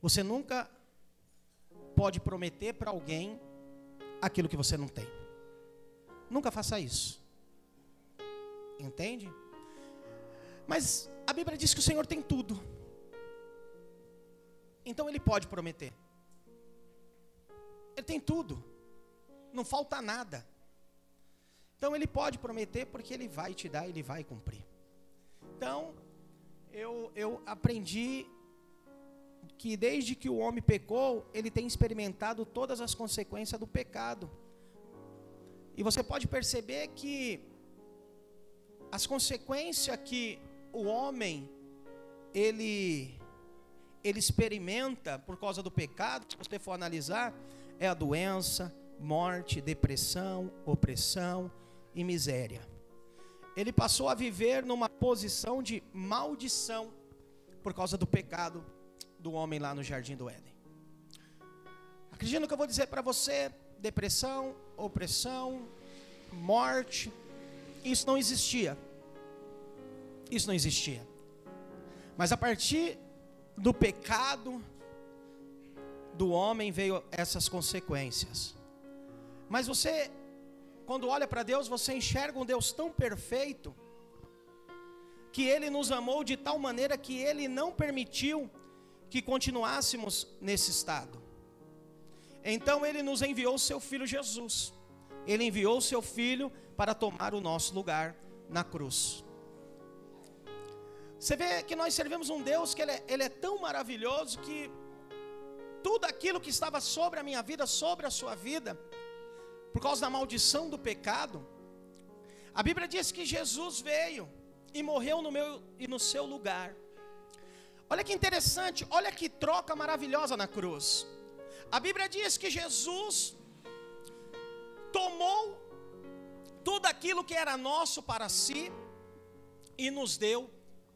Você nunca pode prometer para alguém aquilo que você não tem. Nunca faça isso. Entende? Mas a Bíblia diz que o Senhor tem tudo. Então ele pode prometer. Ele tem tudo. Não falta nada. Então ele pode prometer porque ele vai te dar, ele vai cumprir. Então, eu, eu aprendi que desde que o homem pecou, ele tem experimentado todas as consequências do pecado. E você pode perceber que as consequências que o homem ele ele experimenta por causa do pecado, se você for analisar, é a doença, morte, depressão, opressão e miséria. Ele passou a viver numa posição de maldição por causa do pecado do homem lá no jardim do Éden. Acredito que eu vou dizer para você, depressão, opressão, morte, isso não existia. Isso não existia. Mas a partir do pecado do homem veio essas consequências. Mas você, quando olha para Deus, você enxerga um Deus tão perfeito, que Ele nos amou de tal maneira que Ele não permitiu que continuássemos nesse estado. Então Ele nos enviou Seu Filho Jesus. Ele enviou Seu Filho para tomar o nosso lugar na cruz. Você vê que nós servimos um Deus que ele é, ele é, tão maravilhoso que tudo aquilo que estava sobre a minha vida, sobre a sua vida, por causa da maldição do pecado, a Bíblia diz que Jesus veio e morreu no meu e no seu lugar. Olha que interessante, olha que troca maravilhosa na cruz. A Bíblia diz que Jesus tomou tudo aquilo que era nosso para si e nos deu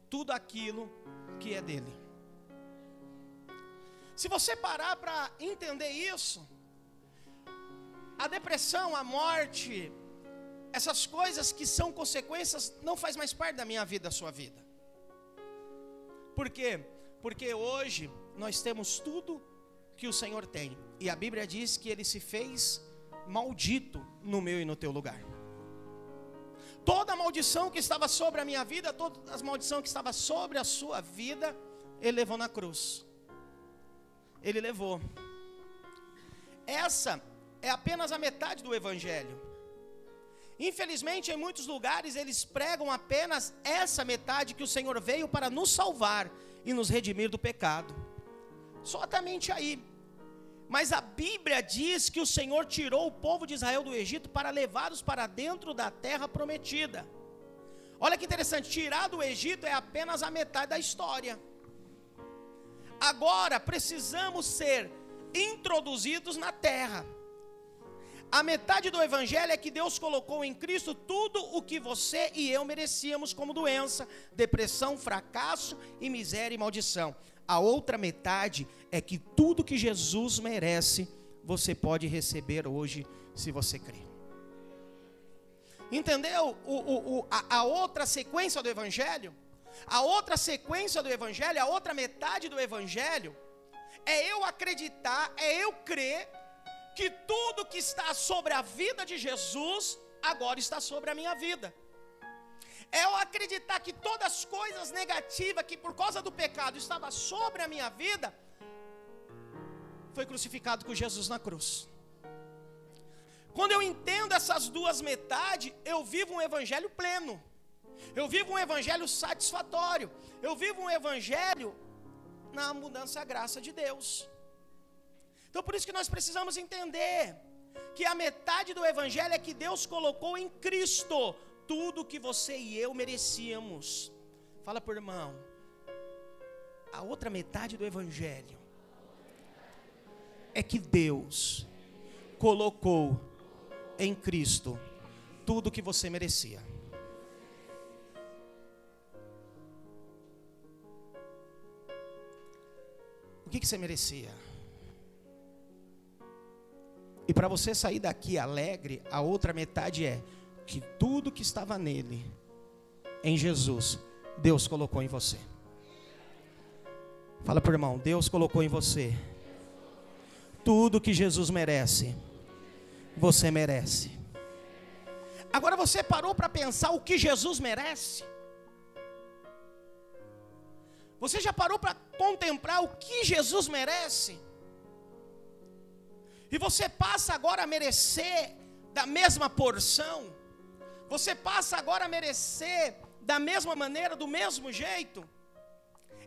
tudo aquilo que é dele. Se você parar para entender isso, a depressão, a morte, essas coisas que são consequências, não faz mais parte da minha vida, da sua vida. Por quê? Porque hoje nós temos tudo que o Senhor tem. E a Bíblia diz que ele se fez maldito no meu e no teu lugar. Toda a maldição que estava sobre a minha vida, toda a maldição que estava sobre a sua vida, ele levou na cruz. Ele levou. Essa é apenas a metade do evangelho. Infelizmente, em muitos lugares eles pregam apenas essa metade que o Senhor veio para nos salvar e nos redimir do pecado. Somente aí. Mas a Bíblia diz que o Senhor tirou o povo de Israel do Egito para levá-los para dentro da terra prometida. Olha que interessante, tirar do Egito é apenas a metade da história. Agora precisamos ser introduzidos na terra. A metade do evangelho é que Deus colocou em Cristo tudo o que você e eu merecíamos como doença, depressão, fracasso e miséria e maldição. A outra metade é que tudo que Jesus merece, você pode receber hoje, se você crer. Entendeu o, o, o, a, a outra sequência do Evangelho? A outra sequência do Evangelho, a outra metade do Evangelho, é eu acreditar, é eu crer que tudo que está sobre a vida de Jesus, agora está sobre a minha vida é eu acreditar que todas as coisas negativas que por causa do pecado estava sobre a minha vida, foi crucificado com Jesus na cruz. Quando eu entendo essas duas metades, eu vivo um evangelho pleno. Eu vivo um evangelho satisfatório. Eu vivo um evangelho na mudança graça de Deus. Então por isso que nós precisamos entender que a metade do evangelho é que Deus colocou em Cristo tudo que você e eu merecíamos. Fala por irmão. A outra metade do evangelho é que Deus colocou em Cristo tudo que você merecia. O que, que você merecia? E para você sair daqui alegre, a outra metade é que tudo que estava nele, em Jesus, Deus colocou em você. Fala o irmão, Deus colocou em você tudo que Jesus merece. Você merece. Agora você parou para pensar o que Jesus merece? Você já parou para contemplar o que Jesus merece? E você passa agora a merecer da mesma porção? Você passa agora a merecer da mesma maneira, do mesmo jeito?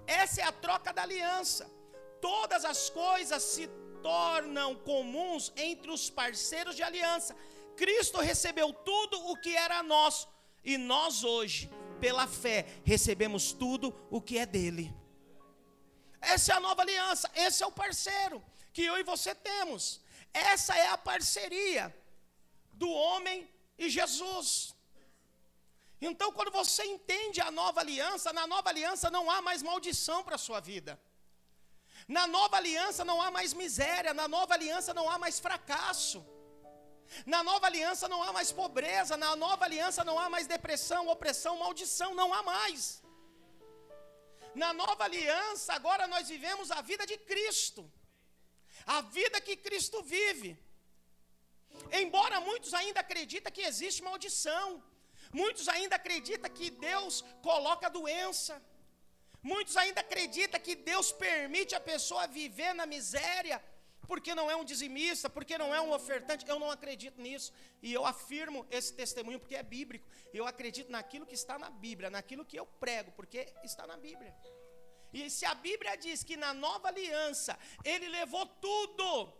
Essa é a troca da aliança. Todas as coisas se tornam comuns entre os parceiros de aliança. Cristo recebeu tudo o que era nosso e nós hoje pela fé, recebemos tudo o que é dele. Essa é a nova aliança, esse é o parceiro que eu e você temos. Essa é a parceria do homem e Jesus. Então, quando você entende a nova aliança, na nova aliança não há mais maldição para a sua vida. Na nova aliança não há mais miséria, na nova aliança não há mais fracasso. Na nova aliança não há mais pobreza, na nova aliança não há mais depressão, opressão, maldição, não há mais. Na nova aliança, agora nós vivemos a vida de Cristo, a vida que Cristo vive. Embora muitos ainda acreditem que existe maldição, muitos ainda acreditam que Deus coloca doença, muitos ainda acreditam que Deus permite a pessoa viver na miséria, porque não é um dizimista, porque não é um ofertante. Eu não acredito nisso. E eu afirmo esse testemunho porque é bíblico. Eu acredito naquilo que está na Bíblia, naquilo que eu prego, porque está na Bíblia. E se a Bíblia diz que na nova aliança ele levou tudo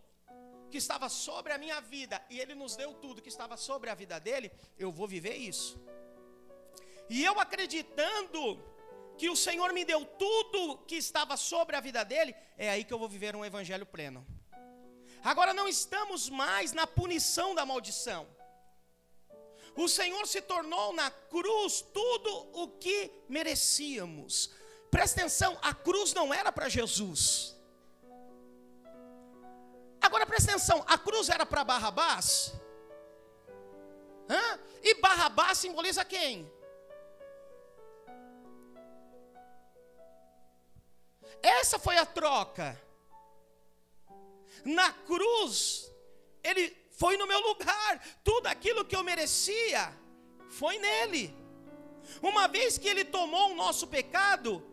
que estava sobre a minha vida e ele nos deu tudo que estava sobre a vida dele, eu vou viver isso. E eu acreditando que o Senhor me deu tudo que estava sobre a vida dele, é aí que eu vou viver um evangelho pleno. Agora não estamos mais na punição da maldição. O Senhor se tornou na cruz tudo o que merecíamos. Presta atenção, a cruz não era para Jesus. Agora presta atenção, a cruz era para Barrabás? Hã? E Barrabás simboliza quem? Essa foi a troca. Na cruz, ele foi no meu lugar. Tudo aquilo que eu merecia foi nele. Uma vez que ele tomou o nosso pecado,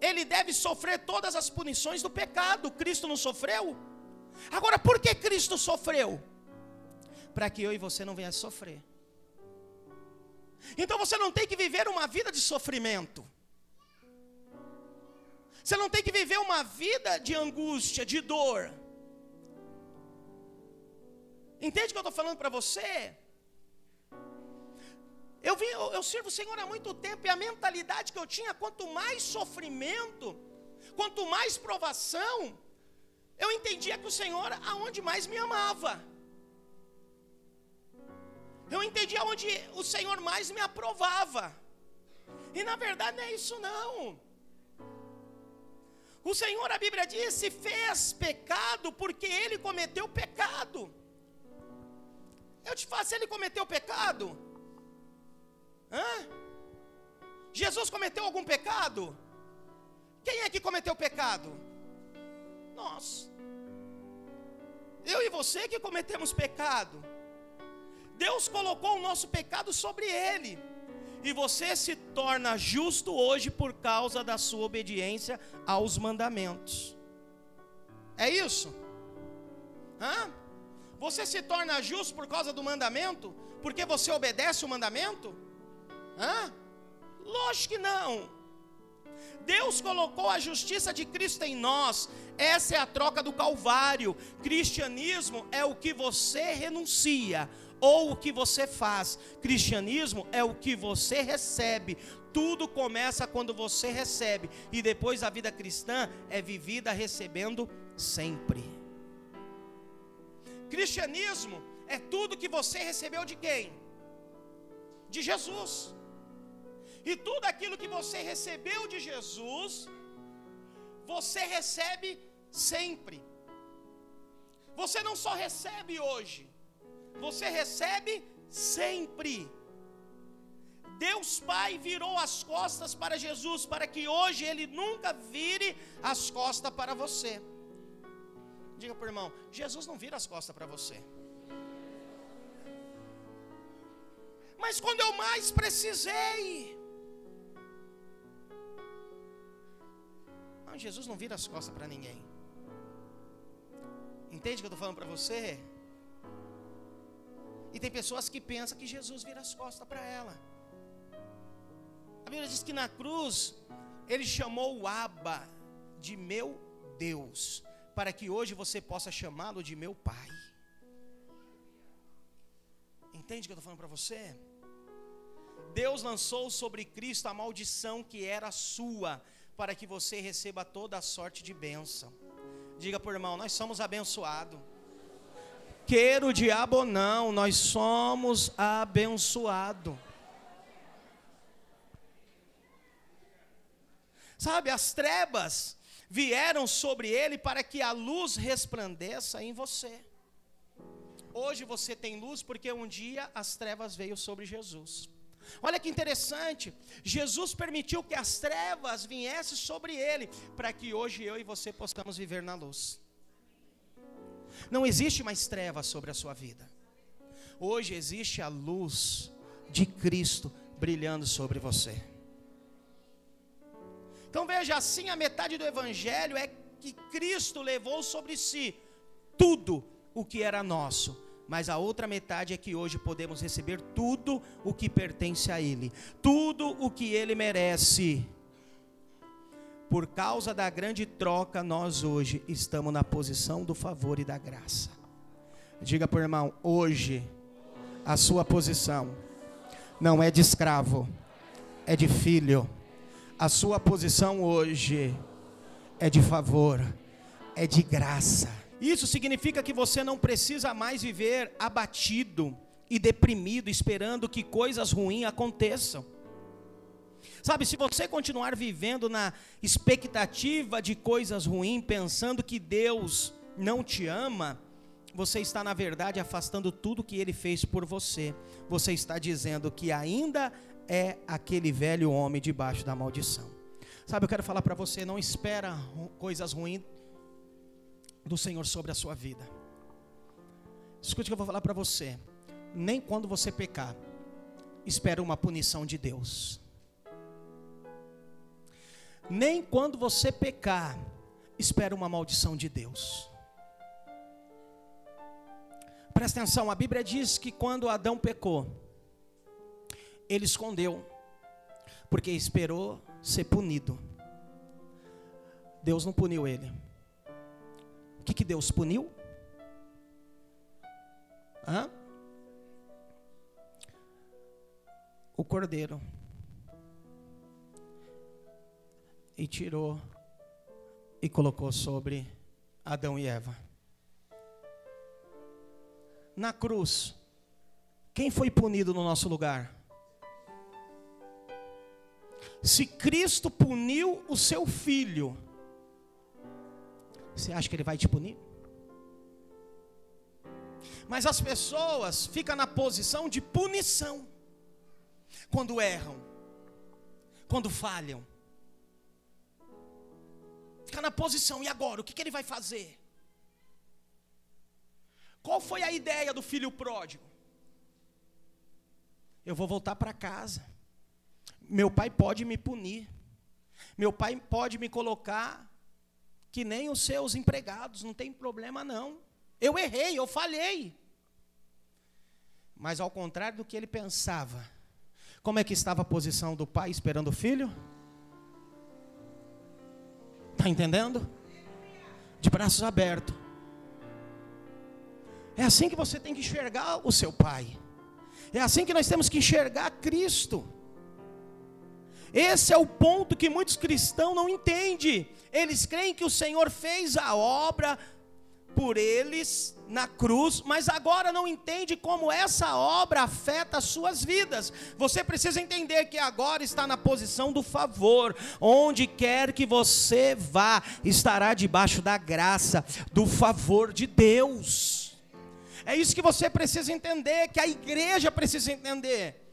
ele deve sofrer todas as punições do pecado. Cristo não sofreu? Agora, por que Cristo sofreu? Para que eu e você não venha sofrer. Então você não tem que viver uma vida de sofrimento. Você não tem que viver uma vida de angústia, de dor. Entende o que eu estou falando para você? Eu, eu, eu sirvo o Senhor há muito tempo e a mentalidade que eu tinha, quanto mais sofrimento, quanto mais provação, eu entendia que o Senhor aonde mais me amava. Eu entendia onde o Senhor mais me aprovava. E na verdade não é isso não. O Senhor, a Bíblia diz, se fez pecado porque ele cometeu pecado. Eu te faço, ele cometeu pecado? Hã? Jesus cometeu algum pecado? Quem é que cometeu pecado? Nós. Eu e você que cometemos pecado. Deus colocou o nosso pecado sobre ele. E você se torna justo hoje por causa da sua obediência aos mandamentos. É isso? Hã? Você se torna justo por causa do mandamento? Porque você obedece o mandamento? Hã? Lógico que não. Deus colocou a justiça de Cristo em nós. Essa é a troca do Calvário. Cristianismo é o que você renuncia ou o que você faz. Cristianismo é o que você recebe. Tudo começa quando você recebe e depois a vida cristã é vivida recebendo sempre. Cristianismo é tudo que você recebeu de quem? De Jesus. E tudo aquilo que você recebeu de Jesus, você recebe sempre. Você não só recebe hoje, você recebe sempre. Deus Pai virou as costas para Jesus, para que hoje Ele nunca vire as costas para você. Diga para o irmão: Jesus não vira as costas para você. Mas quando eu mais precisei, não, Jesus não vira as costas para ninguém. Entende o que eu estou falando para você? E tem pessoas que pensam que Jesus vira as costas para ela. A Bíblia diz que na cruz ele chamou o Abba de meu Deus, para que hoje você possa chamá-lo de meu Pai. Entende o que eu estou falando para você? Deus lançou sobre Cristo a maldição que era sua, para que você receba toda a sorte de bênção. Diga por irmão, nós somos abençoados. Queira o diabo ou não, nós somos abençoados. Sabe, as trevas vieram sobre ele para que a luz resplandeça em você. Hoje você tem luz porque um dia as trevas veio sobre Jesus. Olha que interessante, Jesus permitiu que as trevas viessem sobre ele, para que hoje eu e você possamos viver na luz. Não existe mais trevas sobre a sua vida. Hoje existe a luz de Cristo brilhando sobre você. Então veja assim, a metade do evangelho é que Cristo levou sobre si tudo o que era nosso, mas a outra metade é que hoje podemos receber tudo o que pertence a ele, tudo o que ele merece. Por causa da grande troca, nós hoje estamos na posição do favor e da graça. Diga o irmão, hoje a sua posição não é de escravo, é de filho a sua posição hoje é de favor, é de graça. Isso significa que você não precisa mais viver abatido e deprimido, esperando que coisas ruins aconteçam. Sabe, se você continuar vivendo na expectativa de coisas ruins, pensando que Deus não te ama, você está, na verdade, afastando tudo que Ele fez por você. Você está dizendo que ainda é aquele velho homem debaixo da maldição. Sabe, eu quero falar para você, não espera coisas ruins do Senhor sobre a sua vida. Escute o que eu vou falar para você. Nem quando você pecar, espera uma punição de Deus. Nem quando você pecar, espera uma maldição de Deus. Presta atenção, a Bíblia diz que quando Adão pecou, ele escondeu, porque esperou ser punido. Deus não puniu ele. Que, que Deus puniu? Hã? O cordeiro. E tirou e colocou sobre Adão e Eva. Na cruz, quem foi punido no nosso lugar? Se Cristo puniu o seu filho, você acha que ele vai te punir? Mas as pessoas ficam na posição de punição quando erram, quando falham. Fica na posição, e agora? O que, que ele vai fazer? Qual foi a ideia do filho pródigo? Eu vou voltar para casa meu pai pode me punir. Meu pai pode me colocar que nem os seus empregados, não tem problema não. Eu errei, eu falhei. Mas ao contrário do que ele pensava, como é que estava a posição do pai esperando o filho? Está entendendo? De braços abertos. É assim que você tem que enxergar o seu pai. É assim que nós temos que enxergar Cristo. Esse é o ponto que muitos cristãos não entendem. Eles creem que o Senhor fez a obra por eles na cruz, mas agora não entende como essa obra afeta as suas vidas. Você precisa entender que agora está na posição do favor, onde quer que você vá, estará debaixo da graça, do favor de Deus. É isso que você precisa entender, que a igreja precisa entender.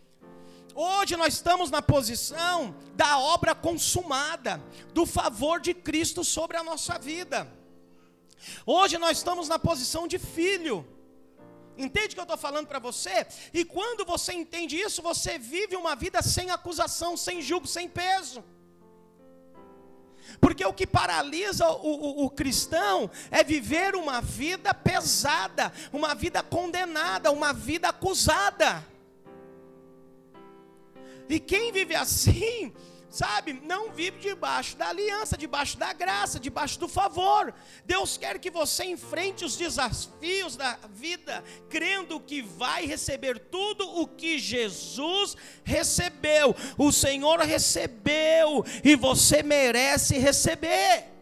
Hoje nós estamos na posição da obra consumada, do favor de Cristo sobre a nossa vida. Hoje nós estamos na posição de filho. Entende o que eu estou falando para você? E quando você entende isso, você vive uma vida sem acusação, sem julgo, sem peso. Porque o que paralisa o, o, o, cristão é viver uma vida pesada, uma vida condenada, uma vida acusada. E quem vive assim, sabe, não vive debaixo da aliança, debaixo da graça, debaixo do favor. Deus quer que você enfrente os desafios da vida, crendo que vai receber tudo o que Jesus recebeu. O Senhor recebeu e você merece receber.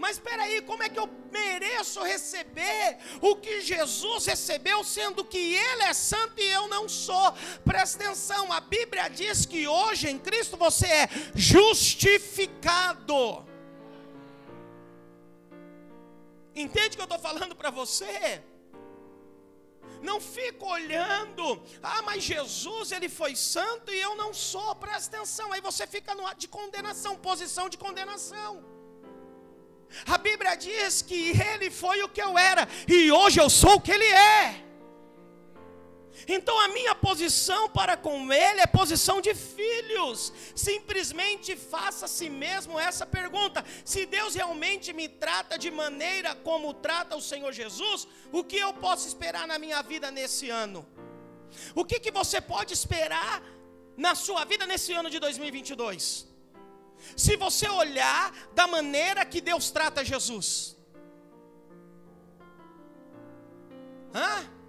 Mas espera aí, como é que eu mereço receber o que Jesus recebeu, sendo que Ele é santo e eu não sou? Presta atenção, a Bíblia diz que hoje em Cristo você é justificado. Entende o que eu estou falando para você? Não fica olhando, ah, mas Jesus ele foi santo e eu não sou. Presta atenção, aí você fica no de condenação, posição de condenação. A Bíblia diz que ele foi o que eu era e hoje eu sou o que ele é. Então a minha posição para com ele é posição de filhos. Simplesmente faça a si mesmo essa pergunta: se Deus realmente me trata de maneira como trata o Senhor Jesus, o que eu posso esperar na minha vida nesse ano? O que, que você pode esperar na sua vida nesse ano de 2022? Se você olhar da maneira que Deus trata Jesus. Hã?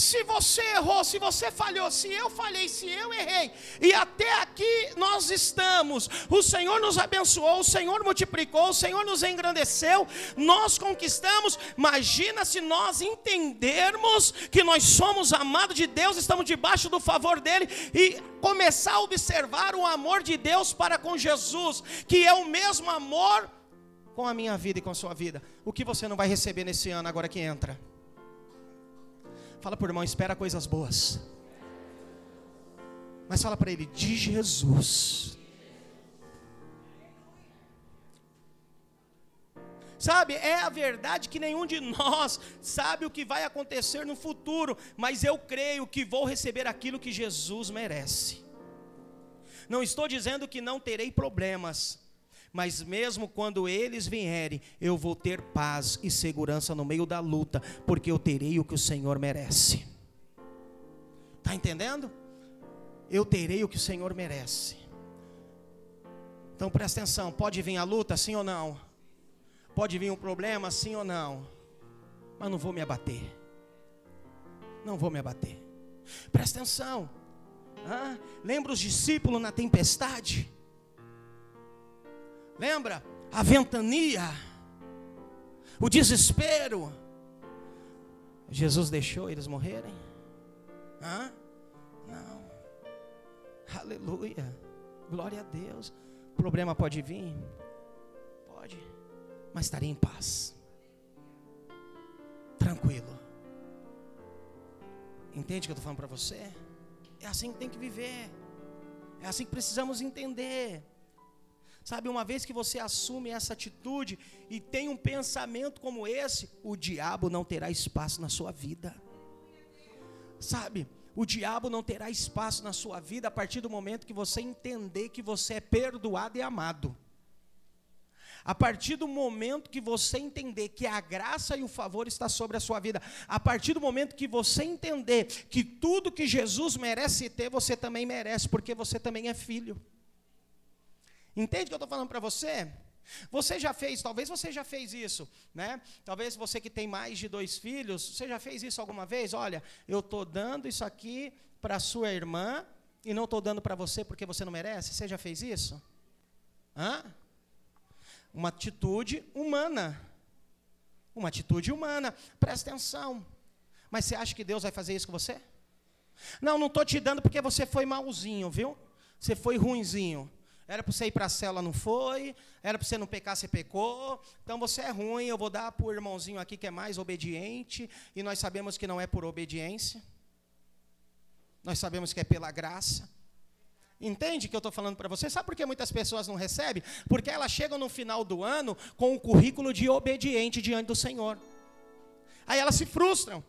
Se você errou, se você falhou, se eu falhei, se eu errei, e até aqui nós estamos, o Senhor nos abençoou, o Senhor multiplicou, o Senhor nos engrandeceu, nós conquistamos. Imagina se nós entendermos que nós somos amados de Deus, estamos debaixo do favor dEle e começar a observar o amor de Deus para com Jesus, que é o mesmo amor com a minha vida e com a sua vida. O que você não vai receber nesse ano agora que entra? Fala o irmão, espera coisas boas. Mas fala para ele, de Jesus. Sabe, é a verdade que nenhum de nós sabe o que vai acontecer no futuro, mas eu creio que vou receber aquilo que Jesus merece. Não estou dizendo que não terei problemas, mas mesmo quando eles vierem, eu vou ter paz e segurança no meio da luta, porque eu terei o que o Senhor merece. Está entendendo? Eu terei o que o Senhor merece. Então presta atenção: pode vir a luta, sim ou não? Pode vir um problema, sim ou não? Mas não vou me abater. Não vou me abater. Presta atenção. Ah, lembra os discípulos na tempestade? Lembra? A ventania, o desespero. Jesus deixou eles morrerem? Hã? Não. Aleluia. Glória a Deus. O problema pode vir? Pode. Mas estaria em paz. Tranquilo. Entende o que eu estou falando para você? É assim que tem que viver. É assim que precisamos entender. Sabe, uma vez que você assume essa atitude e tem um pensamento como esse, o diabo não terá espaço na sua vida. Sabe, o diabo não terá espaço na sua vida a partir do momento que você entender que você é perdoado e amado. A partir do momento que você entender que a graça e o favor está sobre a sua vida, a partir do momento que você entender que tudo que Jesus merece ter, você também merece, porque você também é filho. Entende o que eu estou falando para você? Você já fez, talvez você já fez isso, né? Talvez você que tem mais de dois filhos, você já fez isso alguma vez? Olha, eu estou dando isso aqui para sua irmã e não estou dando para você porque você não merece. Você já fez isso? Hã? Uma atitude humana. Uma atitude humana. Presta atenção. Mas você acha que Deus vai fazer isso com você? Não, não estou te dando porque você foi malzinho, viu? Você foi ruinzinho. Era para você ir para a cela, não foi. Era para você não pecar, você pecou. Então você é ruim, eu vou dar para o irmãozinho aqui que é mais obediente. E nós sabemos que não é por obediência. Nós sabemos que é pela graça. Entende que eu estou falando para você? Sabe por que muitas pessoas não recebem? Porque elas chegam no final do ano com o currículo de obediente diante do Senhor. Aí elas se frustram.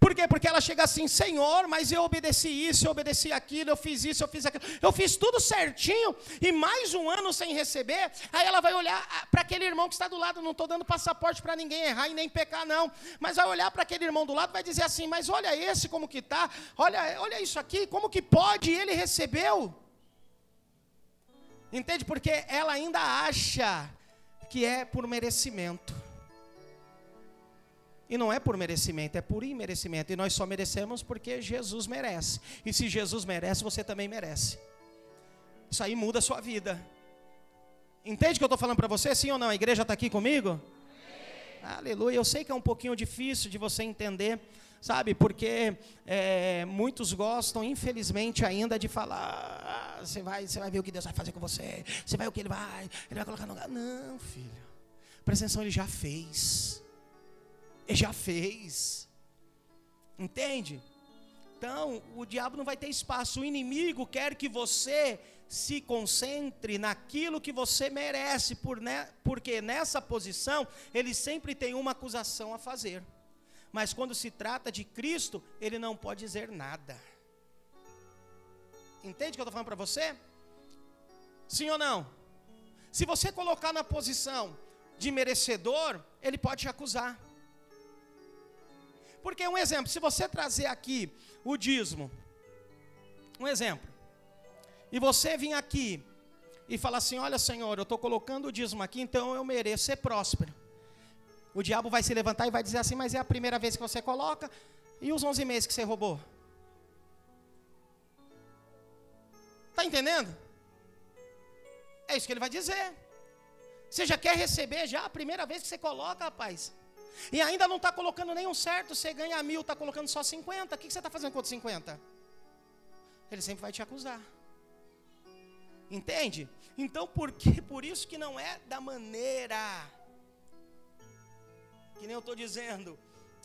Por quê? Porque ela chega assim, Senhor, mas eu obedeci isso, eu obedeci aquilo, eu fiz isso, eu fiz aquilo, eu fiz tudo certinho, e mais um ano sem receber, aí ela vai olhar ah, para aquele irmão que está do lado, não estou dando passaporte para ninguém errar e nem pecar, não, mas vai olhar para aquele irmão do lado vai dizer assim, mas olha esse como que está, olha, olha isso aqui, como que pode, ele recebeu. Entende? Porque ela ainda acha que é por merecimento. E não é por merecimento, é por imerecimento. E nós só merecemos porque Jesus merece. E se Jesus merece, você também merece. Isso aí muda a sua vida. Entende o que eu estou falando para você? Sim ou não? A igreja está aqui comigo? Aleluia. Eu sei que é um pouquinho difícil de você entender, sabe? Porque é, muitos gostam, infelizmente, ainda de falar: ah, você vai, você vai ver o que Deus vai fazer com você, você vai o que Ele vai, Ele vai colocar no lugar. Não, filho. Presta atenção, Ele já fez. Ele já fez. Entende? Então, o diabo não vai ter espaço. O inimigo quer que você se concentre naquilo que você merece, por ne porque nessa posição ele sempre tem uma acusação a fazer. Mas quando se trata de Cristo, ele não pode dizer nada. Entende o que eu estou falando para você? Sim ou não? Se você colocar na posição de merecedor, ele pode te acusar. Porque um exemplo, se você trazer aqui o dízimo, um exemplo, e você vir aqui e falar assim: Olha, Senhor, eu estou colocando o dízimo aqui, então eu mereço ser próspero. O diabo vai se levantar e vai dizer assim: Mas é a primeira vez que você coloca, e os 11 meses que você roubou? Está entendendo? É isso que ele vai dizer. Você já quer receber já a primeira vez que você coloca, rapaz. E ainda não está colocando nenhum certo, você ganha mil, está colocando só 50. O que você está fazendo com os 50? Ele sempre vai te acusar. Entende? Então, por, que, por isso que não é da maneira. Que nem eu estou dizendo,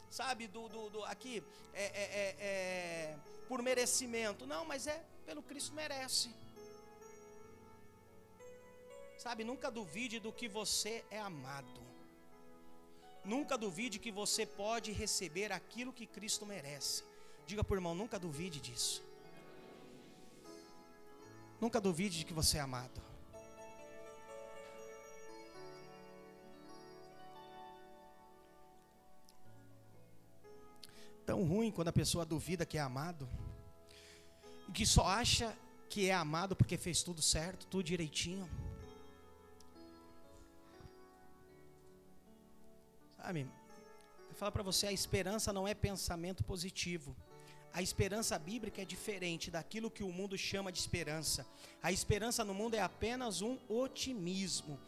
sabe, do, do, do aqui, é, é, é, é, por merecimento. Não, mas é pelo Cristo merece. Sabe, nunca duvide do que você é amado. Nunca duvide que você pode receber aquilo que Cristo merece. Diga por irmão, nunca duvide disso. Nunca duvide de que você é amado. Tão ruim quando a pessoa duvida que é amado, e que só acha que é amado porque fez tudo certo, tudo direitinho. Sabe? Eu falo para você, a esperança não é pensamento positivo. A esperança bíblica é diferente daquilo que o mundo chama de esperança. A esperança no mundo é apenas um otimismo.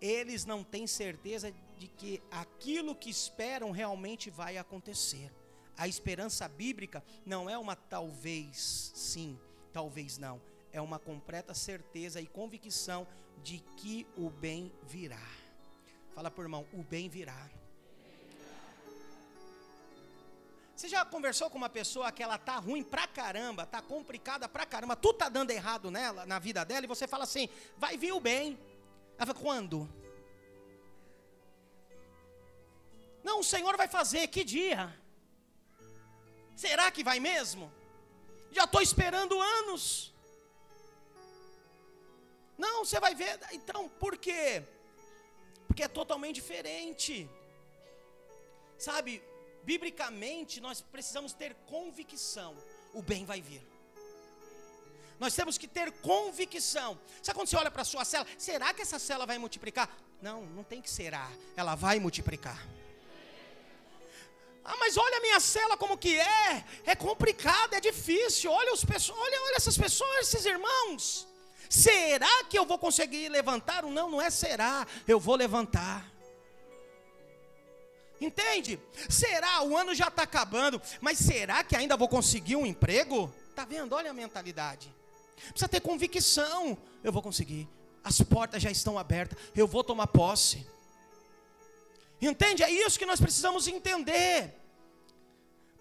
Eles não têm certeza de que aquilo que esperam realmente vai acontecer. A esperança bíblica não é uma talvez sim, talvez não. É uma completa certeza e convicção de que o bem virá. Fala por irmão, o bem virá. Você já conversou com uma pessoa que ela tá ruim pra caramba, tá complicada pra caramba, tudo tá dando errado nela, na vida dela, e você fala assim: vai vir o bem. Ela fala, quando? Não, o Senhor vai fazer, que dia? Será que vai mesmo? Já estou esperando anos. Não, você vai ver. Então, por quê? Porque é totalmente diferente. Sabe, biblicamente, nós precisamos ter convicção: o bem vai vir. Nós temos que ter convicção. Sabe quando você olha para a sua cela? Será que essa cela vai multiplicar? Não, não tem que será. Ela vai multiplicar. Ah, mas olha a minha cela como que é. É complicado, é difícil. Olha, os pessoas, olha, olha essas pessoas, esses irmãos. Será que eu vou conseguir levantar? Não, não é será. Eu vou levantar. Entende? Será? O ano já está acabando, mas será que ainda vou conseguir um emprego? Tá vendo? Olha a mentalidade. Precisa ter convicção. Eu vou conseguir. As portas já estão abertas. Eu vou tomar posse. Entende? É isso que nós precisamos entender.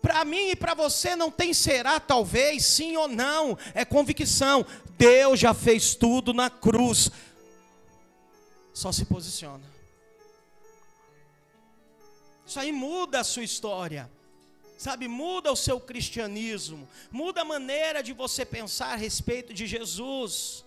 Para mim e para você não tem será, talvez, sim ou não, é convicção. Deus já fez tudo na cruz. Só se posiciona. Isso aí muda a sua história. Sabe, muda o seu cristianismo, muda a maneira de você pensar a respeito de Jesus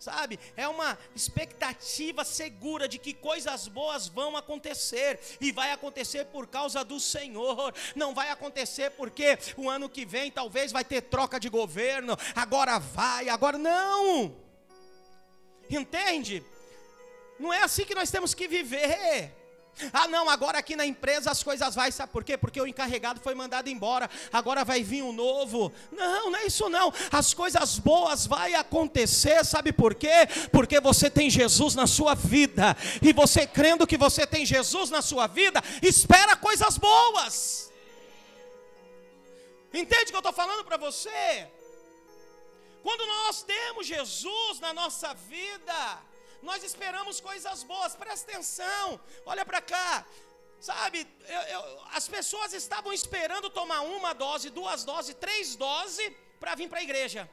sabe? É uma expectativa segura de que coisas boas vão acontecer e vai acontecer por causa do Senhor. Não vai acontecer porque o ano que vem talvez vai ter troca de governo, agora vai, agora não. Entende? Não é assim que nós temos que viver. Ah, não, agora aqui na empresa as coisas vai, sabe por quê? Porque o encarregado foi mandado embora, agora vai vir um novo. Não, não é isso não. As coisas boas vai acontecer, sabe por quê? Porque você tem Jesus na sua vida. E você crendo que você tem Jesus na sua vida, espera coisas boas. Entende o que eu estou falando para você? Quando nós temos Jesus na nossa vida, nós esperamos coisas boas, presta atenção, olha para cá. Sabe, eu, eu, as pessoas estavam esperando tomar uma dose, duas doses, três doses para vir para a igreja.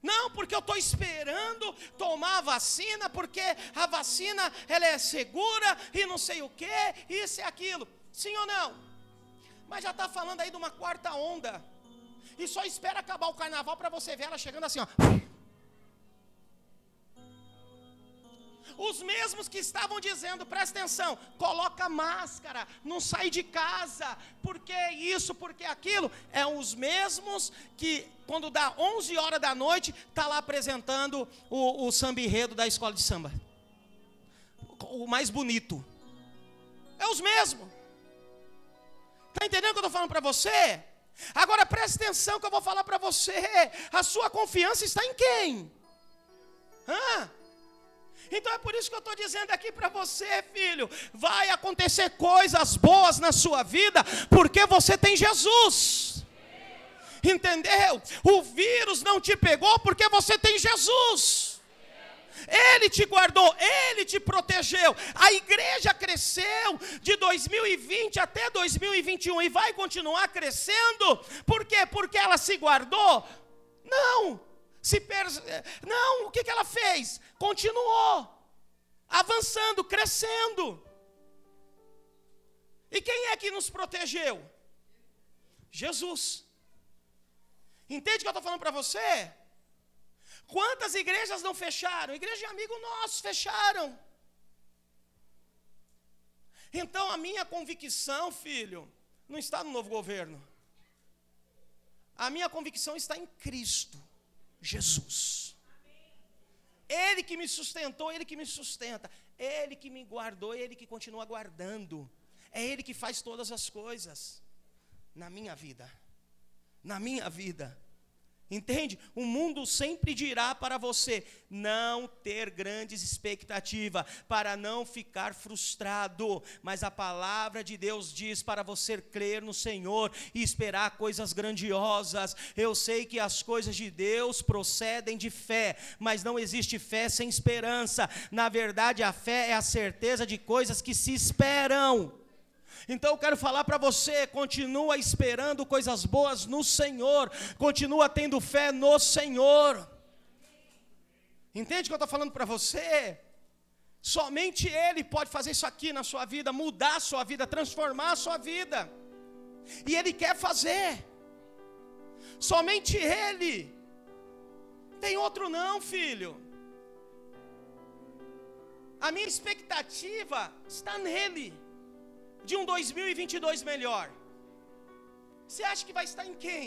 Não, porque eu estou esperando tomar a vacina, porque a vacina ela é segura e não sei o que, isso e aquilo. Sim ou não? Mas já está falando aí de uma quarta onda. E só espera acabar o carnaval para você ver ela chegando assim, ó. Os mesmos que estavam dizendo, presta atenção, coloca máscara, não sai de casa, porque isso, porque aquilo, é os mesmos que quando dá 11 horas da noite, está lá apresentando o, o samba enredo da escola de samba. O mais bonito. É os mesmos. Está entendendo o que eu estou falando para você? Agora preste atenção que eu vou falar para você. A sua confiança está em quem? Hã? Então é por isso que eu estou dizendo aqui para você, filho: vai acontecer coisas boas na sua vida, porque você tem Jesus. Entendeu? O vírus não te pegou porque você tem Jesus. Ele te guardou, Ele te protegeu. A igreja cresceu de 2020 até 2021 e vai continuar crescendo. Por quê? Porque ela se guardou? Não, se per... Não, o que, que ela fez? Continuou avançando, crescendo. E quem é que nos protegeu? Jesus. Entende o que eu estou falando para você? Quantas igrejas não fecharam? Igreja de amigo nosso fecharam. Então a minha convicção, filho, não está no novo governo. A minha convicção está em Cristo. Jesus. Ele que me sustentou, Ele que me sustenta, Ele que me guardou, Ele que continua guardando. É Ele que faz todas as coisas na minha vida. Na minha vida. Entende? O mundo sempre dirá para você não ter grandes expectativas, para não ficar frustrado, mas a palavra de Deus diz para você crer no Senhor e esperar coisas grandiosas. Eu sei que as coisas de Deus procedem de fé, mas não existe fé sem esperança. Na verdade, a fé é a certeza de coisas que se esperam. Então eu quero falar para você: continua esperando coisas boas no Senhor, continua tendo fé no Senhor. Entende o que eu estou falando para você? Somente Ele pode fazer isso aqui na sua vida, mudar a sua vida, transformar a sua vida. E Ele quer fazer. Somente Ele. Tem outro não, filho. A minha expectativa está nele de um 2022 melhor? Você acha que vai estar em quem?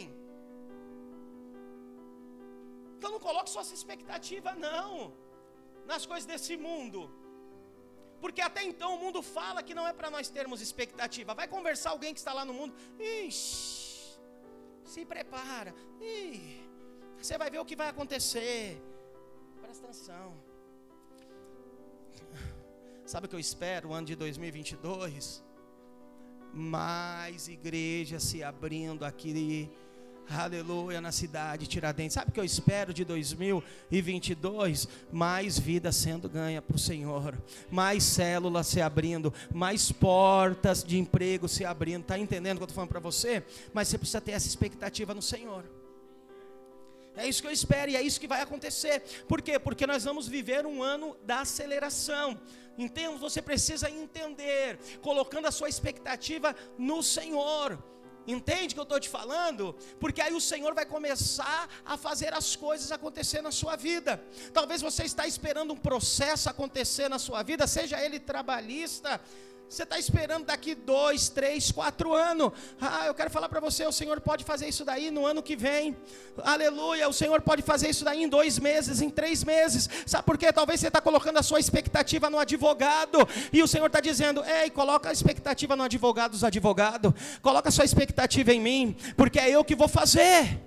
Então não coloque suas expectativas não nas coisas desse mundo. Porque até então o mundo fala que não é para nós termos expectativa. Vai conversar alguém que está lá no mundo. Ixi, se prepara. Ih, você vai ver o que vai acontecer. Presta atenção. Sabe o que eu espero o ano de 2022? Mais igrejas se abrindo aqui aleluia, na cidade Tiradentes. Sabe o que eu espero de 2022? Mais vida sendo ganha para o Senhor, mais células se abrindo, mais portas de emprego se abrindo. Está entendendo o que eu estou falando para você? Mas você precisa ter essa expectativa no Senhor. É isso que eu espero e é isso que vai acontecer. Por quê? Porque nós vamos viver um ano da aceleração. Então você precisa entender, colocando a sua expectativa no Senhor. Entende o que eu estou te falando? Porque aí o Senhor vai começar a fazer as coisas acontecer na sua vida. Talvez você está esperando um processo acontecer na sua vida, seja ele trabalhista, você está esperando daqui dois, três, quatro anos. Ah, eu quero falar para você: o Senhor pode fazer isso daí no ano que vem. Aleluia. O Senhor pode fazer isso daí em dois meses, em três meses. Sabe por quê? Talvez você está colocando a sua expectativa no advogado. E o Senhor está dizendo: Ei, coloca a expectativa no advogado dos advogados. Coloca a sua expectativa em mim, porque é eu que vou fazer.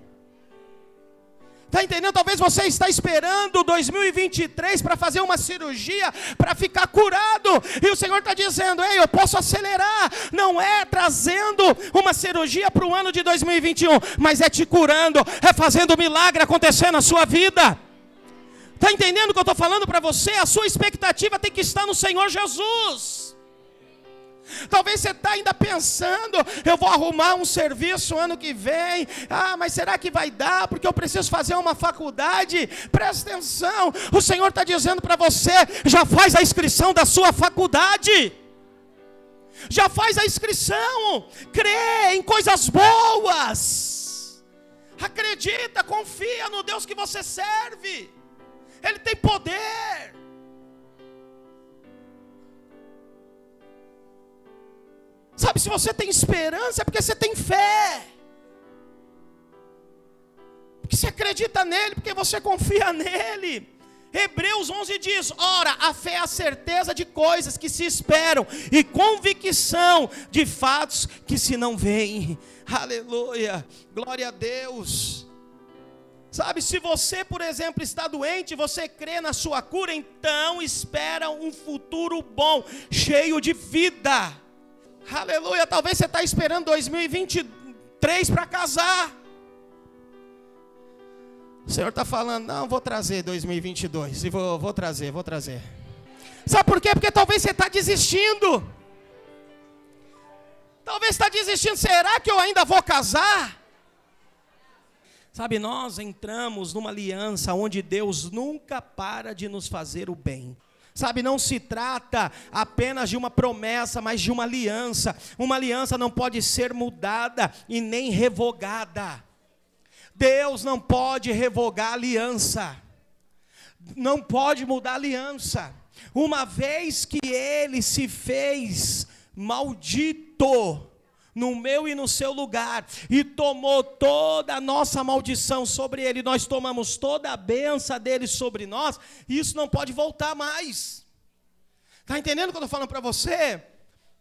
Está entendendo? Talvez você está esperando 2023 para fazer uma cirurgia, para ficar curado. E o Senhor está dizendo: Ei, eu posso acelerar. Não é trazendo uma cirurgia para o ano de 2021, mas é te curando, é fazendo um milagre acontecer na sua vida. Está entendendo o que eu estou falando para você? A sua expectativa tem que estar no Senhor Jesus. Talvez você está ainda pensando, eu vou arrumar um serviço ano que vem. Ah, mas será que vai dar? Porque eu preciso fazer uma faculdade. Presta atenção, o Senhor está dizendo para você: já faz a inscrição da sua faculdade. Já faz a inscrição, crê em coisas boas, acredita, confia no Deus que você serve, Ele tem poder. Sabe, se você tem esperança é porque você tem fé. Porque você acredita nele, porque você confia nele. Hebreus 11 diz: Ora, a fé é a certeza de coisas que se esperam e convicção de fatos que se não veem. Aleluia, glória a Deus. Sabe, se você, por exemplo, está doente, você crê na sua cura, então espera um futuro bom, cheio de vida. Aleluia. Talvez você está esperando 2023 para casar. O Senhor está falando, não, vou trazer 2022. E vou, vou trazer, vou trazer. Sabe por quê? Porque talvez você está desistindo. Talvez está desistindo. Será que eu ainda vou casar? Sabe, nós entramos numa aliança onde Deus nunca para de nos fazer o bem. Sabe, não se trata apenas de uma promessa, mas de uma aliança. Uma aliança não pode ser mudada e nem revogada. Deus não pode revogar aliança. Não pode mudar aliança. Uma vez que ele se fez maldito, no meu e no seu lugar, e tomou toda a nossa maldição sobre ele, nós tomamos toda a benção dele sobre nós, e isso não pode voltar mais. Está entendendo o que eu estou falando para você?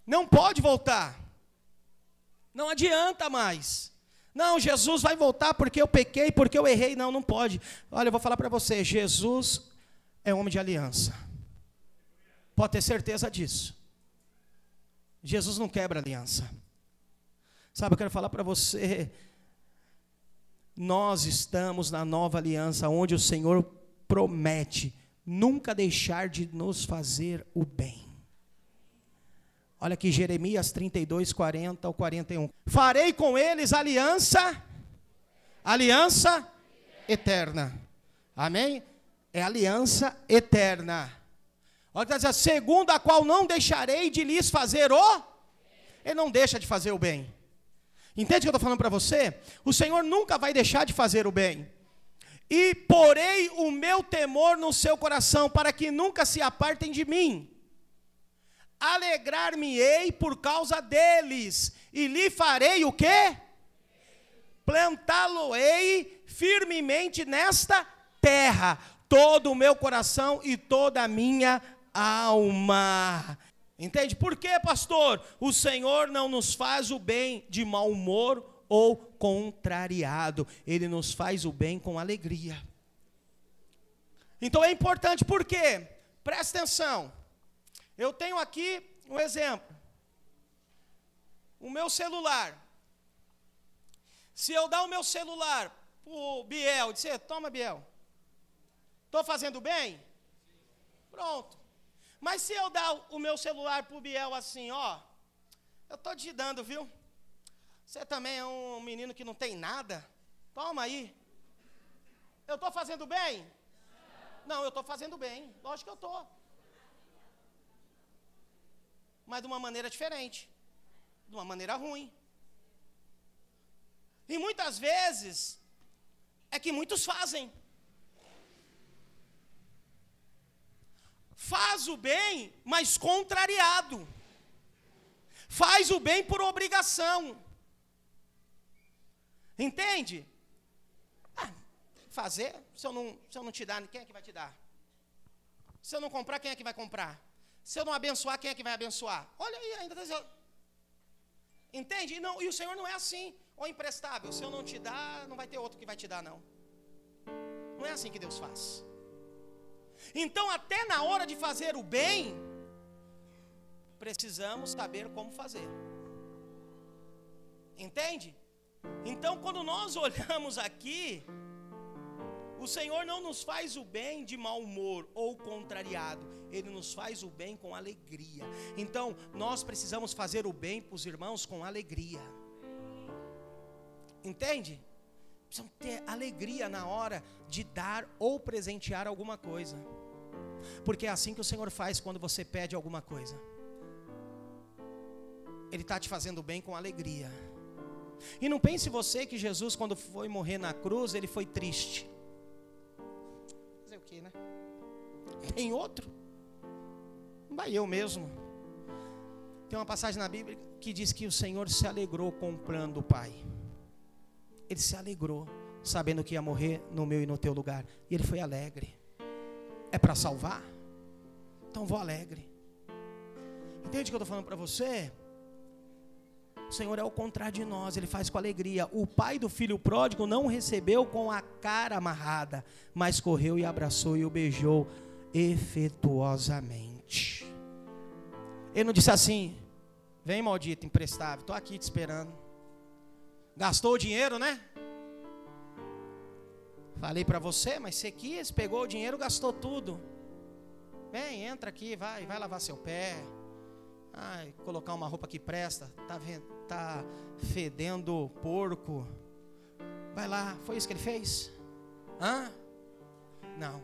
Não pode voltar. Não adianta mais. Não, Jesus vai voltar porque eu pequei, porque eu errei. Não, não pode. Olha, eu vou falar para você: Jesus é homem de aliança. Pode ter certeza disso. Jesus não quebra aliança. Sabe, eu quero falar para você. Nós estamos na nova aliança, onde o Senhor promete nunca deixar de nos fazer o bem. Olha aqui, Jeremias 32, 40 ao 41. Farei com eles aliança, aliança eterna. Amém? É aliança eterna. Olha, está dizendo, segundo a qual não deixarei de lhes fazer o. Ele não deixa de fazer o bem. Entende o que eu estou falando para você? O Senhor nunca vai deixar de fazer o bem. E porei o meu temor no seu coração, para que nunca se apartem de mim. Alegrar-me-ei por causa deles, e lhe farei o quê? Plantá-lo-ei firmemente nesta terra, todo o meu coração e toda a minha alma. Entende? Por que, pastor? O Senhor não nos faz o bem de mau humor ou contrariado, Ele nos faz o bem com alegria. Então é importante, por quê? Presta atenção. Eu tenho aqui um exemplo. O meu celular. Se eu dar o meu celular pro Biel, dizer, toma Biel, estou fazendo bem? Pronto. Mas se eu dar o meu celular pro Biel assim, ó, eu estou te dando, viu? Você também é um menino que não tem nada? Toma aí. Eu estou fazendo bem? Não, eu estou fazendo bem. Lógico que eu estou. Mas de uma maneira diferente. De uma maneira ruim. E muitas vezes é que muitos fazem. Faz o bem, mas contrariado. Faz o bem por obrigação. Entende? Ah, fazer, se eu, não, se eu não te dar, quem é que vai te dar? Se eu não comprar, quem é que vai comprar? Se eu não abençoar, quem é que vai abençoar? Olha aí, ainda está dizendo. Entende? E, não, e o Senhor não é assim ou imprestável. Se eu não te dar, não vai ter outro que vai te dar, não. Não é assim que Deus faz. Então, até na hora de fazer o bem, precisamos saber como fazer. Entende? Então, quando nós olhamos aqui, o Senhor não nos faz o bem de mau humor ou contrariado, Ele nos faz o bem com alegria. Então, nós precisamos fazer o bem para os irmãos com alegria. Entende? Precisam ter alegria na hora de dar ou presentear alguma coisa. Porque é assim que o Senhor faz quando você pede alguma coisa. Ele está te fazendo bem com alegria. E não pense você que Jesus, quando foi morrer na cruz, ele foi triste. Fazer o que, né? Tem outro? Vai eu mesmo. Tem uma passagem na Bíblia que diz que o Senhor se alegrou comprando o Pai ele se alegrou, sabendo que ia morrer no meu e no teu lugar. E ele foi alegre. É para salvar? Então vou alegre. Entende o que eu estou falando para você? O Senhor é o contrário de nós, Ele faz com alegria. O pai do filho pródigo não recebeu com a cara amarrada, mas correu e abraçou e o beijou efetuosamente. Ele não disse assim: Vem, maldito, imprestável, estou aqui te esperando. Gastou o dinheiro, né? Falei para você, mas você quis, pegou o dinheiro, gastou tudo. Vem, entra aqui, vai, vai lavar seu pé. Ai, colocar uma roupa que presta, tá, tá fedendo porco. Vai lá, foi isso que ele fez? Hã? Não.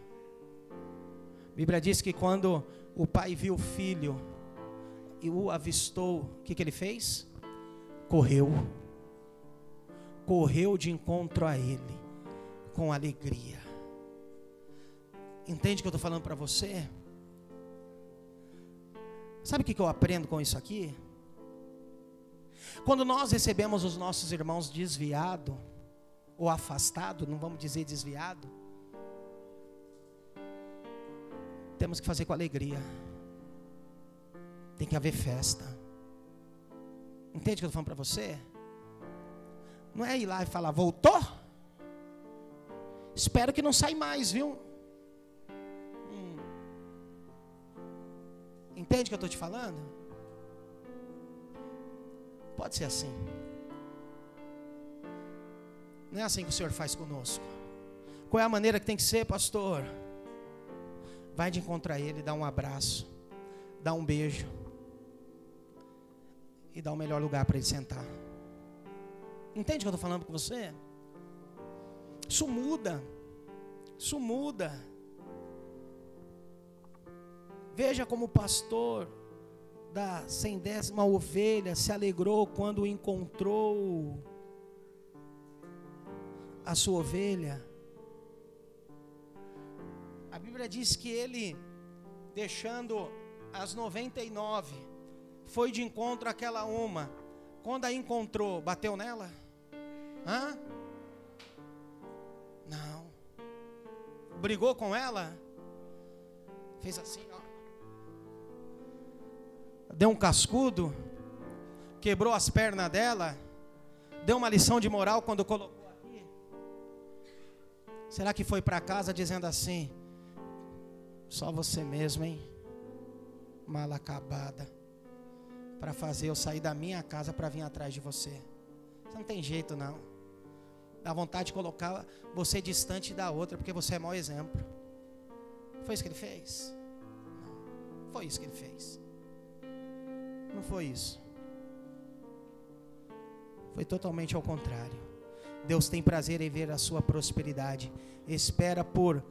A Bíblia diz que quando o pai viu o filho e o avistou, o que, que ele fez? Correu correu de encontro a Ele com alegria. Entende o que eu estou falando para você? Sabe o que eu aprendo com isso aqui? Quando nós recebemos os nossos irmãos desviados, ou afastado, não vamos dizer desviado, temos que fazer com alegria. Tem que haver festa. Entende o que eu estou falando para você? Não é ir lá e falar, voltou? Espero que não saia mais, viu? Hum. Entende o que eu estou te falando? Pode ser assim. Não é assim que o Senhor faz conosco. Qual é a maneira que tem que ser, pastor? Vai de encontrar Ele, dá um abraço, dá um beijo e dá o melhor lugar para ele sentar. Entende o que eu estou falando com você? Isso muda. Isso muda. Veja como o pastor da centésima ovelha se alegrou quando encontrou a sua ovelha. A Bíblia diz que ele, deixando as 99, foi de encontro àquela uma. Quando a encontrou, bateu nela? Hã? Não. Brigou com ela? Fez assim, ó. Deu um cascudo? Quebrou as pernas dela? Deu uma lição de moral quando colocou aqui? Será que foi para casa dizendo assim: Só você mesmo, hein? Mal acabada. Para fazer eu sair da minha casa para vir atrás de você. Você não tem jeito, não. Dá vontade de colocar você distante da outra, porque você é mau exemplo. Foi isso que ele fez? Não. Foi isso que ele fez. Não foi isso. Foi totalmente ao contrário. Deus tem prazer em ver a sua prosperidade. Espera por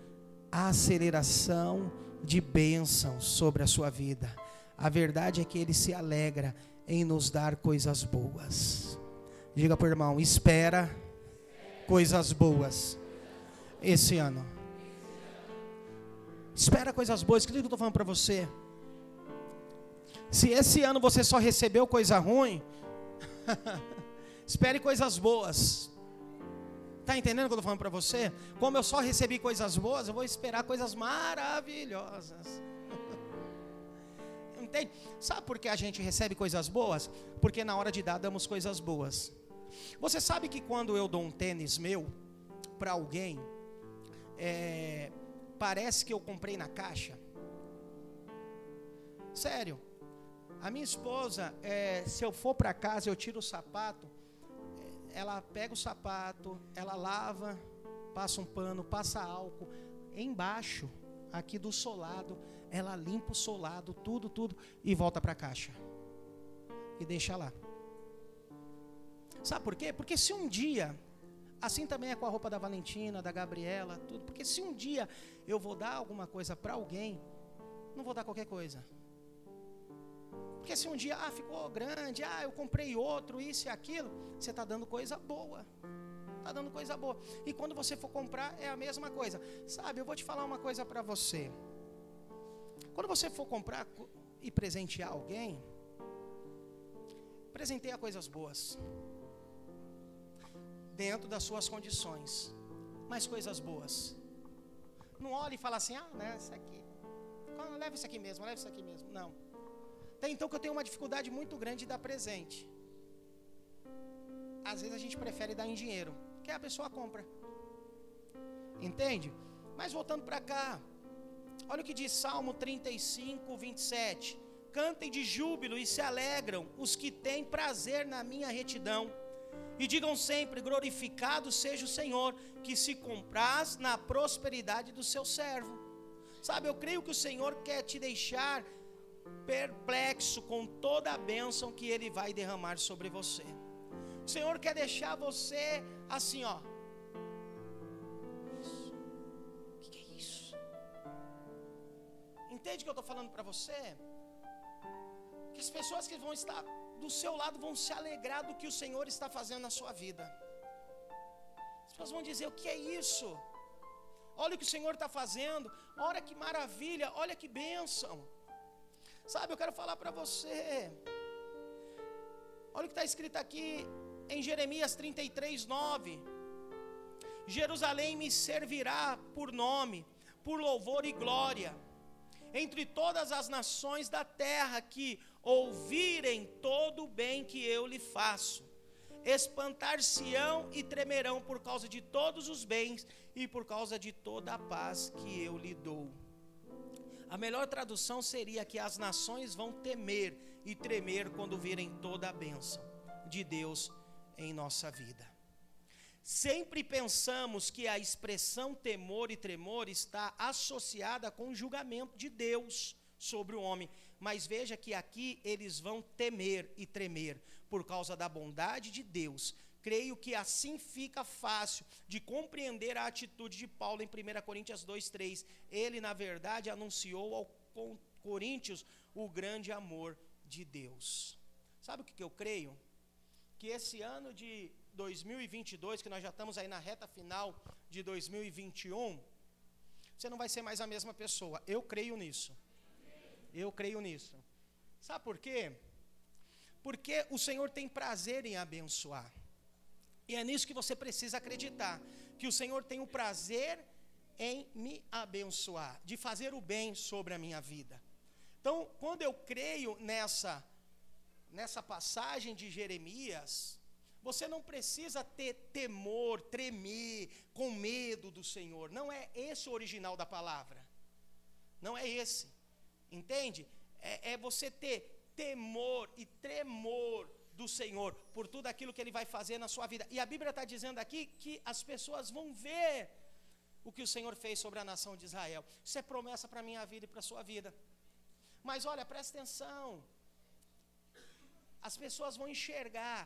aceleração de bênção sobre a sua vida. A verdade é que Ele se alegra em nos dar coisas boas. Diga para o irmão: espera coisas boas esse ano. Espera coisas boas. O que eu estou falando para você? Se esse ano você só recebeu coisa ruim, espere coisas boas. Está entendendo o que eu estou falando para você? Como eu só recebi coisas boas, eu vou esperar coisas maravilhosas. Entende? Sabe por que a gente recebe coisas boas? Porque na hora de dar, damos coisas boas. Você sabe que quando eu dou um tênis meu para alguém, é, parece que eu comprei na caixa? Sério. A minha esposa, é, se eu for para casa, eu tiro o sapato, ela pega o sapato, ela lava, passa um pano, passa álcool, embaixo, aqui do solado, ela limpa o solado, tudo, tudo, e volta para a caixa. E deixa lá. Sabe por quê? Porque se um dia, assim também é com a roupa da Valentina, da Gabriela, tudo, porque se um dia eu vou dar alguma coisa para alguém, não vou dar qualquer coisa. Porque se um dia, ah, ficou grande, ah, eu comprei outro, isso e aquilo, você está dando coisa boa. Está dando coisa boa. E quando você for comprar, é a mesma coisa. Sabe, eu vou te falar uma coisa para você. Quando você for comprar e presentear alguém, presenteia coisas boas. Dentro das suas condições. Mas coisas boas. Não olhe e fala assim, ah, né, isso aqui. Leva isso aqui mesmo, leva isso aqui mesmo. Não. Até então que eu tenho uma dificuldade muito grande de dar presente. Às vezes a gente prefere dar em dinheiro, que a pessoa compra. Entende? Mas voltando para cá, olha o que diz Salmo 35, 27. Cantem de júbilo e se alegram os que têm prazer na minha retidão. E digam sempre: glorificado seja o Senhor, que se compraz na prosperidade do seu servo. Sabe, eu creio que o Senhor quer te deixar perplexo com toda a bênção que Ele vai derramar sobre você. O Senhor quer deixar você assim, ó. O que, que é isso? Entende o que eu estou falando para você? Que as pessoas que vão estar do seu lado vão se alegrar do que o Senhor está fazendo na sua vida. As pessoas vão dizer: o que é isso? Olha o que o Senhor está fazendo, olha que maravilha, olha que bênção. Sabe, eu quero falar para você. Olha o que está escrito aqui em Jeremias 33, 9. Jerusalém me servirá por nome, por louvor e glória, entre todas as nações da terra que ouvirem todo o bem que eu lhe faço. Espantar-se-ão e tremerão por causa de todos os bens e por causa de toda a paz que eu lhe dou. A melhor tradução seria que as nações vão temer e tremer quando virem toda a bênção de Deus em nossa vida. Sempre pensamos que a expressão temor e tremor está associada com o julgamento de Deus sobre o homem, mas veja que aqui eles vão temer e tremer por causa da bondade de Deus Creio que assim fica fácil de compreender a atitude de Paulo em 1 Coríntios 2,3. Ele, na verdade, anunciou ao Coríntios o grande amor de Deus. Sabe o que, eu creio? Que esse ano de 2022, que nós já estamos aí na reta final de 2021, você não vai ser mais a mesma pessoa. Eu creio nisso. Eu creio nisso. Sabe por quê? Porque o Senhor tem prazer em abençoar. E é nisso que você precisa acreditar: que o Senhor tem o prazer em me abençoar, de fazer o bem sobre a minha vida. Então, quando eu creio nessa nessa passagem de Jeremias, você não precisa ter temor, tremer, com medo do Senhor. Não é esse o original da palavra. Não é esse. Entende? É, é você ter temor e tremor do Senhor, por tudo aquilo que Ele vai fazer na sua vida. E a Bíblia está dizendo aqui que as pessoas vão ver o que o Senhor fez sobre a nação de Israel. Isso é promessa para a minha vida e para a sua vida. Mas olha, presta atenção. As pessoas vão enxergar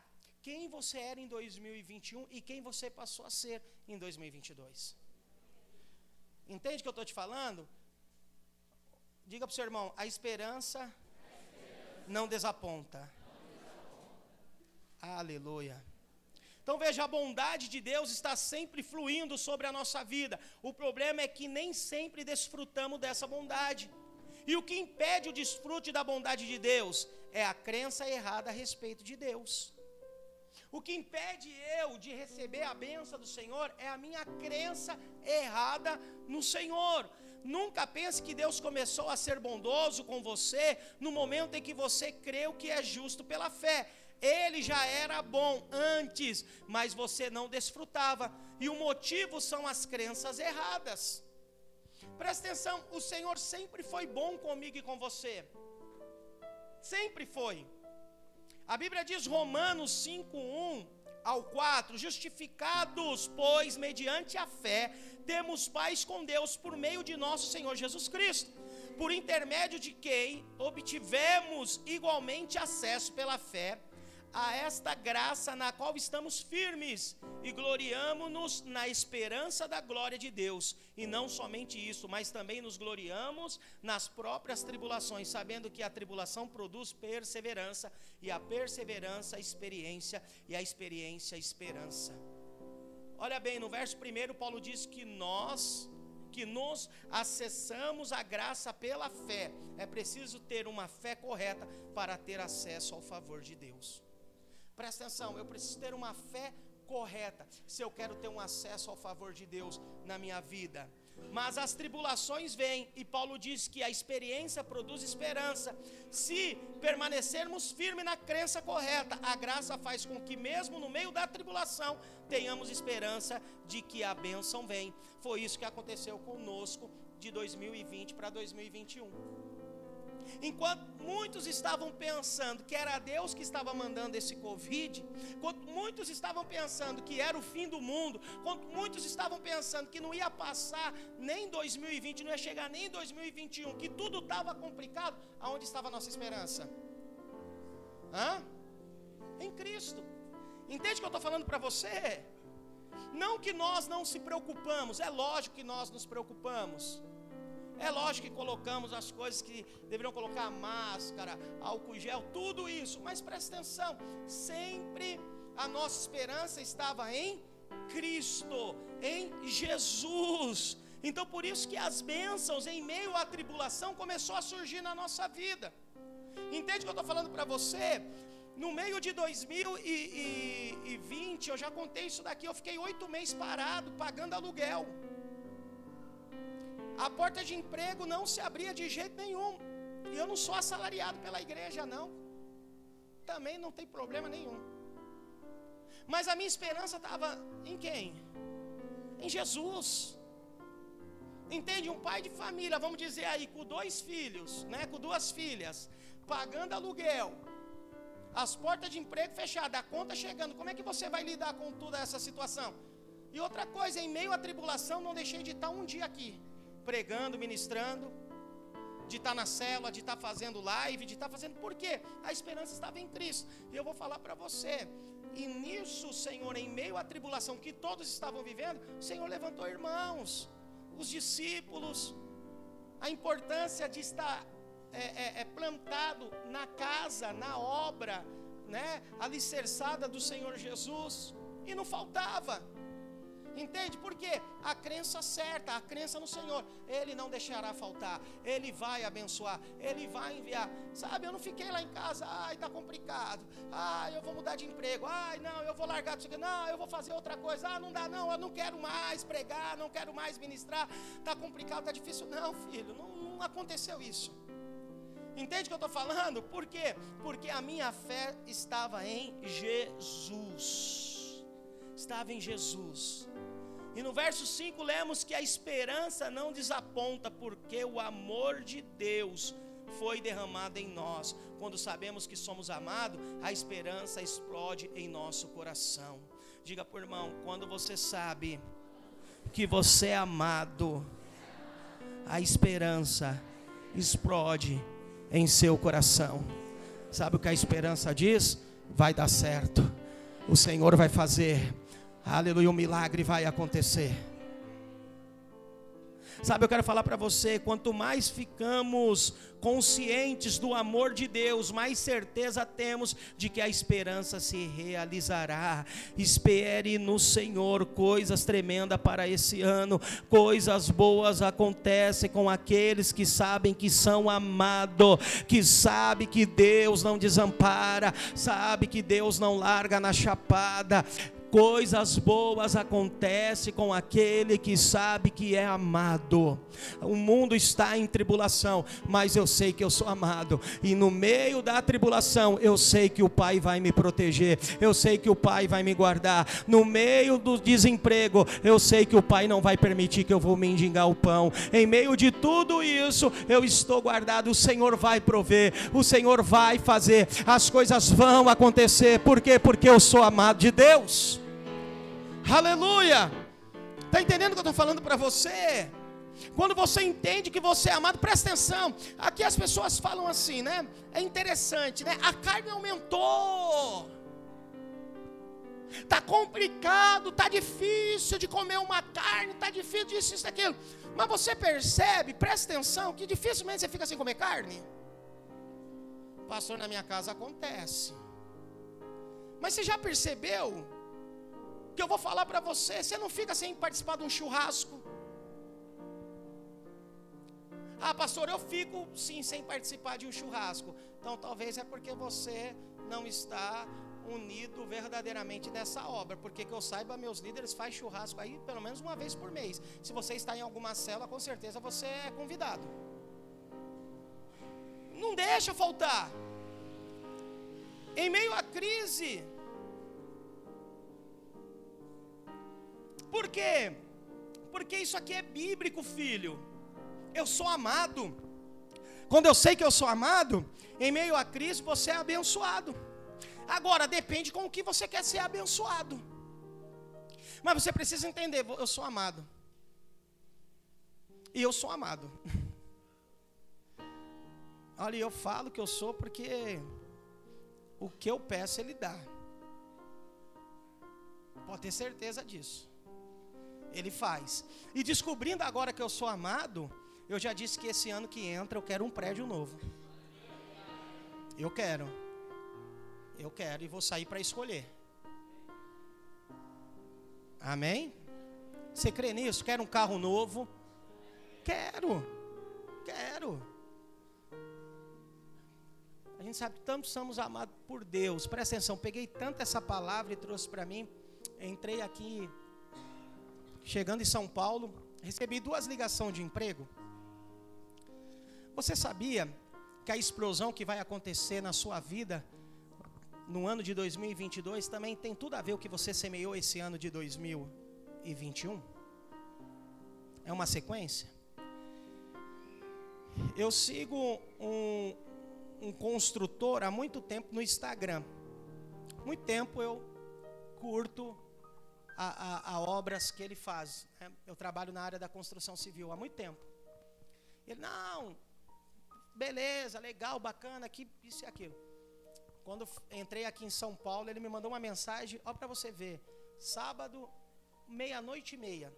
quem você era em 2021 e quem você passou a ser em 2022. Entende o que eu estou te falando? Diga para o seu irmão: a esperança, a esperança. não desaponta. Aleluia. Então veja, a bondade de Deus está sempre fluindo sobre a nossa vida. O problema é que nem sempre desfrutamos dessa bondade. E o que impede o desfrute da bondade de Deus é a crença errada a respeito de Deus. O que impede eu de receber a benção do Senhor é a minha crença errada no Senhor. Nunca pense que Deus começou a ser bondoso com você no momento em que você creu que é justo pela fé. Ele já era bom antes, mas você não desfrutava. E o motivo são as crenças erradas. Presta atenção, o Senhor sempre foi bom comigo e com você. Sempre foi. A Bíblia diz Romanos 5:1 ao 4, justificados, pois, mediante a fé, temos paz com Deus por meio de nosso Senhor Jesus Cristo, por intermédio de quem obtivemos igualmente acesso pela fé a esta graça na qual estamos firmes e gloriamo-nos na esperança da glória de Deus. E não somente isso, mas também nos gloriamos nas próprias tribulações, sabendo que a tribulação produz perseverança, e a perseverança, experiência, e a experiência, esperança. Olha bem, no verso 1, Paulo diz que nós que nos acessamos a graça pela fé. É preciso ter uma fé correta para ter acesso ao favor de Deus. Presta atenção, eu preciso ter uma fé correta se eu quero ter um acesso ao favor de Deus na minha vida. Mas as tribulações vêm, e Paulo diz que a experiência produz esperança. Se permanecermos firmes na crença correta, a graça faz com que, mesmo no meio da tribulação, tenhamos esperança de que a bênção vem. Foi isso que aconteceu conosco de 2020 para 2021. Enquanto muitos estavam pensando que era Deus que estava mandando esse Covid, enquanto muitos estavam pensando que era o fim do mundo, enquanto muitos estavam pensando que não ia passar nem 2020, não ia chegar nem 2021, que tudo estava complicado, aonde estava a nossa esperança? Hã? Em Cristo. Entende o que eu estou falando para você? Não que nós não se preocupamos, é lógico que nós nos preocupamos. É lógico que colocamos as coisas que deveriam colocar máscara, álcool gel, tudo isso, mas presta atenção, sempre a nossa esperança estava em Cristo, em Jesus. Então por isso que as bênçãos em meio à tribulação começou a surgir na nossa vida. Entende o que eu estou falando para você? No meio de 2020, eu já contei isso daqui, eu fiquei oito meses parado, pagando aluguel a porta de emprego não se abria de jeito nenhum. E eu não sou assalariado pela igreja, não. Também não tem problema nenhum. Mas a minha esperança estava em quem? Em Jesus. Entende? Um pai de família, vamos dizer aí, com dois filhos, né, com duas filhas, pagando aluguel, as portas de emprego fechadas, a conta chegando. Como é que você vai lidar com toda essa situação? E outra coisa, em meio à tribulação, não deixei de estar um dia aqui pregando, ministrando, de estar na célula, de estar fazendo live, de estar fazendo. Por quê? A esperança estava em Cristo. E eu vou falar para você. E nisso, Senhor, em meio à tribulação que todos estavam vivendo, o Senhor levantou irmãos, os discípulos, a importância de estar é, é, é plantado na casa, na obra, né, alicerçada do Senhor Jesus, e não faltava. Entende? Por quê? A crença certa, a crença no Senhor. Ele não deixará faltar. Ele vai abençoar. Ele vai enviar. Sabe, eu não fiquei lá em casa. Ai, tá complicado. Ai, eu vou mudar de emprego. Ai, não, eu vou largar disso aqui. Não, eu vou fazer outra coisa. Ah, não dá, não. Eu não quero mais pregar. Não quero mais ministrar. Tá complicado, tá difícil. Não, filho, não, não aconteceu isso. Entende o que eu estou falando? Por quê? Porque a minha fé estava em Jesus. Estava em Jesus. E no verso 5 lemos que a esperança não desaponta, porque o amor de Deus foi derramada em nós. Quando sabemos que somos amados, a esperança explode em nosso coração. Diga por irmão, quando você sabe que você é amado, a esperança explode em seu coração. Sabe o que a esperança diz? Vai dar certo. O Senhor vai fazer. Aleluia, um milagre vai acontecer. Sabe, eu quero falar para você: quanto mais ficamos conscientes do amor de Deus, mais certeza temos de que a esperança se realizará. Espere no Senhor coisas tremendas para esse ano, coisas boas acontecem com aqueles que sabem que são amados, que sabe que Deus não desampara, sabe que Deus não larga na chapada. Coisas boas acontecem com aquele que sabe que é amado. O mundo está em tribulação, mas eu sei que eu sou amado. E no meio da tribulação, eu sei que o Pai vai me proteger. Eu sei que o Pai vai me guardar. No meio do desemprego, eu sei que o Pai não vai permitir que eu vou mendigar o pão. Em meio de tudo isso, eu estou guardado. O Senhor vai prover. O Senhor vai fazer. As coisas vão acontecer. Por quê? Porque eu sou amado de Deus. Aleluia! Está entendendo o que eu estou falando para você? Quando você entende que você é amado, presta atenção. Aqui as pessoas falam assim, né? É interessante, né? A carne aumentou. Tá complicado, tá difícil de comer uma carne, tá difícil disso, isso, aquilo. Mas você percebe, presta atenção, que dificilmente você fica sem comer carne. Pastor, na minha casa acontece. Mas você já percebeu que eu vou falar para você, você não fica sem participar de um churrasco. Ah, pastor, eu fico sim sem participar de um churrasco. Então talvez é porque você não está unido verdadeiramente nessa obra. Porque que eu saiba, meus líderes fazem churrasco aí pelo menos uma vez por mês. Se você está em alguma cela, com certeza você é convidado. Não deixa faltar. Em meio à crise, Por quê? Porque isso aqui é bíblico, filho. Eu sou amado. Quando eu sei que eu sou amado, em meio a Cristo você é abençoado. Agora depende com o que você quer ser abençoado. Mas você precisa entender, eu sou amado. E eu sou amado. Olha, eu falo que eu sou porque o que eu peço ele dá. Pode ter certeza disso. Ele faz. E descobrindo agora que eu sou amado, eu já disse que esse ano que entra eu quero um prédio novo. Eu quero. Eu quero e vou sair para escolher. Amém? Você crê nisso? Quer um carro novo? Quero. Quero. A gente sabe que tanto somos amados por Deus. Presta atenção, peguei tanto essa palavra e trouxe para mim. Entrei aqui chegando em São Paulo, recebi duas ligações de emprego. Você sabia que a explosão que vai acontecer na sua vida no ano de 2022 também tem tudo a ver com o que você semeou esse ano de 2021? É uma sequência? Eu sigo um, um construtor há muito tempo no Instagram. Muito tempo eu curto a, a, a obras que ele faz. Né? Eu trabalho na área da construção civil há muito tempo. Ele, não, beleza, legal, bacana, aqui, isso e aquilo. Quando entrei aqui em São Paulo, ele me mandou uma mensagem, ó para você ver, sábado, meia-noite e meia.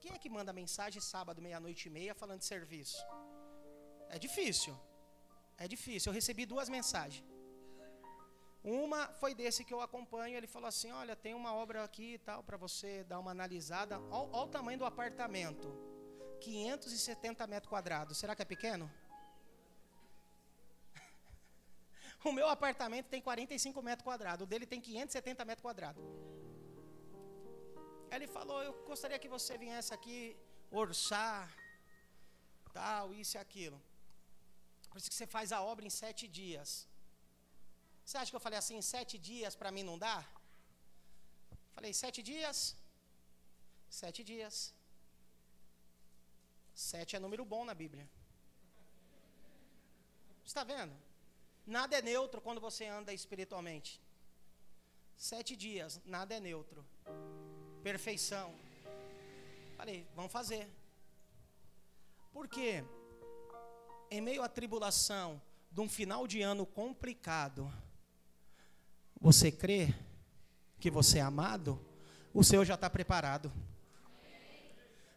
Quem é que manda mensagem sábado, meia-noite e meia, falando de serviço? É difícil. É difícil. Eu recebi duas mensagens. Uma foi desse que eu acompanho. Ele falou assim: Olha, tem uma obra aqui e tal, para você dar uma analisada. Olha o tamanho do apartamento: 570 metros quadrados. Será que é pequeno? o meu apartamento tem 45 metros quadrados. O dele tem 570 metros quadrados. Ele falou: Eu gostaria que você viesse aqui orçar, tal, isso e aquilo. Por isso que você faz a obra em sete dias. Você acha que eu falei assim, sete dias para mim não dá? Falei, sete dias? Sete dias. Sete é número bom na Bíblia. Está vendo? Nada é neutro quando você anda espiritualmente. Sete dias, nada é neutro. Perfeição. Falei, vamos fazer. Por quê? Em meio à tribulação de um final de ano complicado, você crê que você é amado? O seu já está preparado.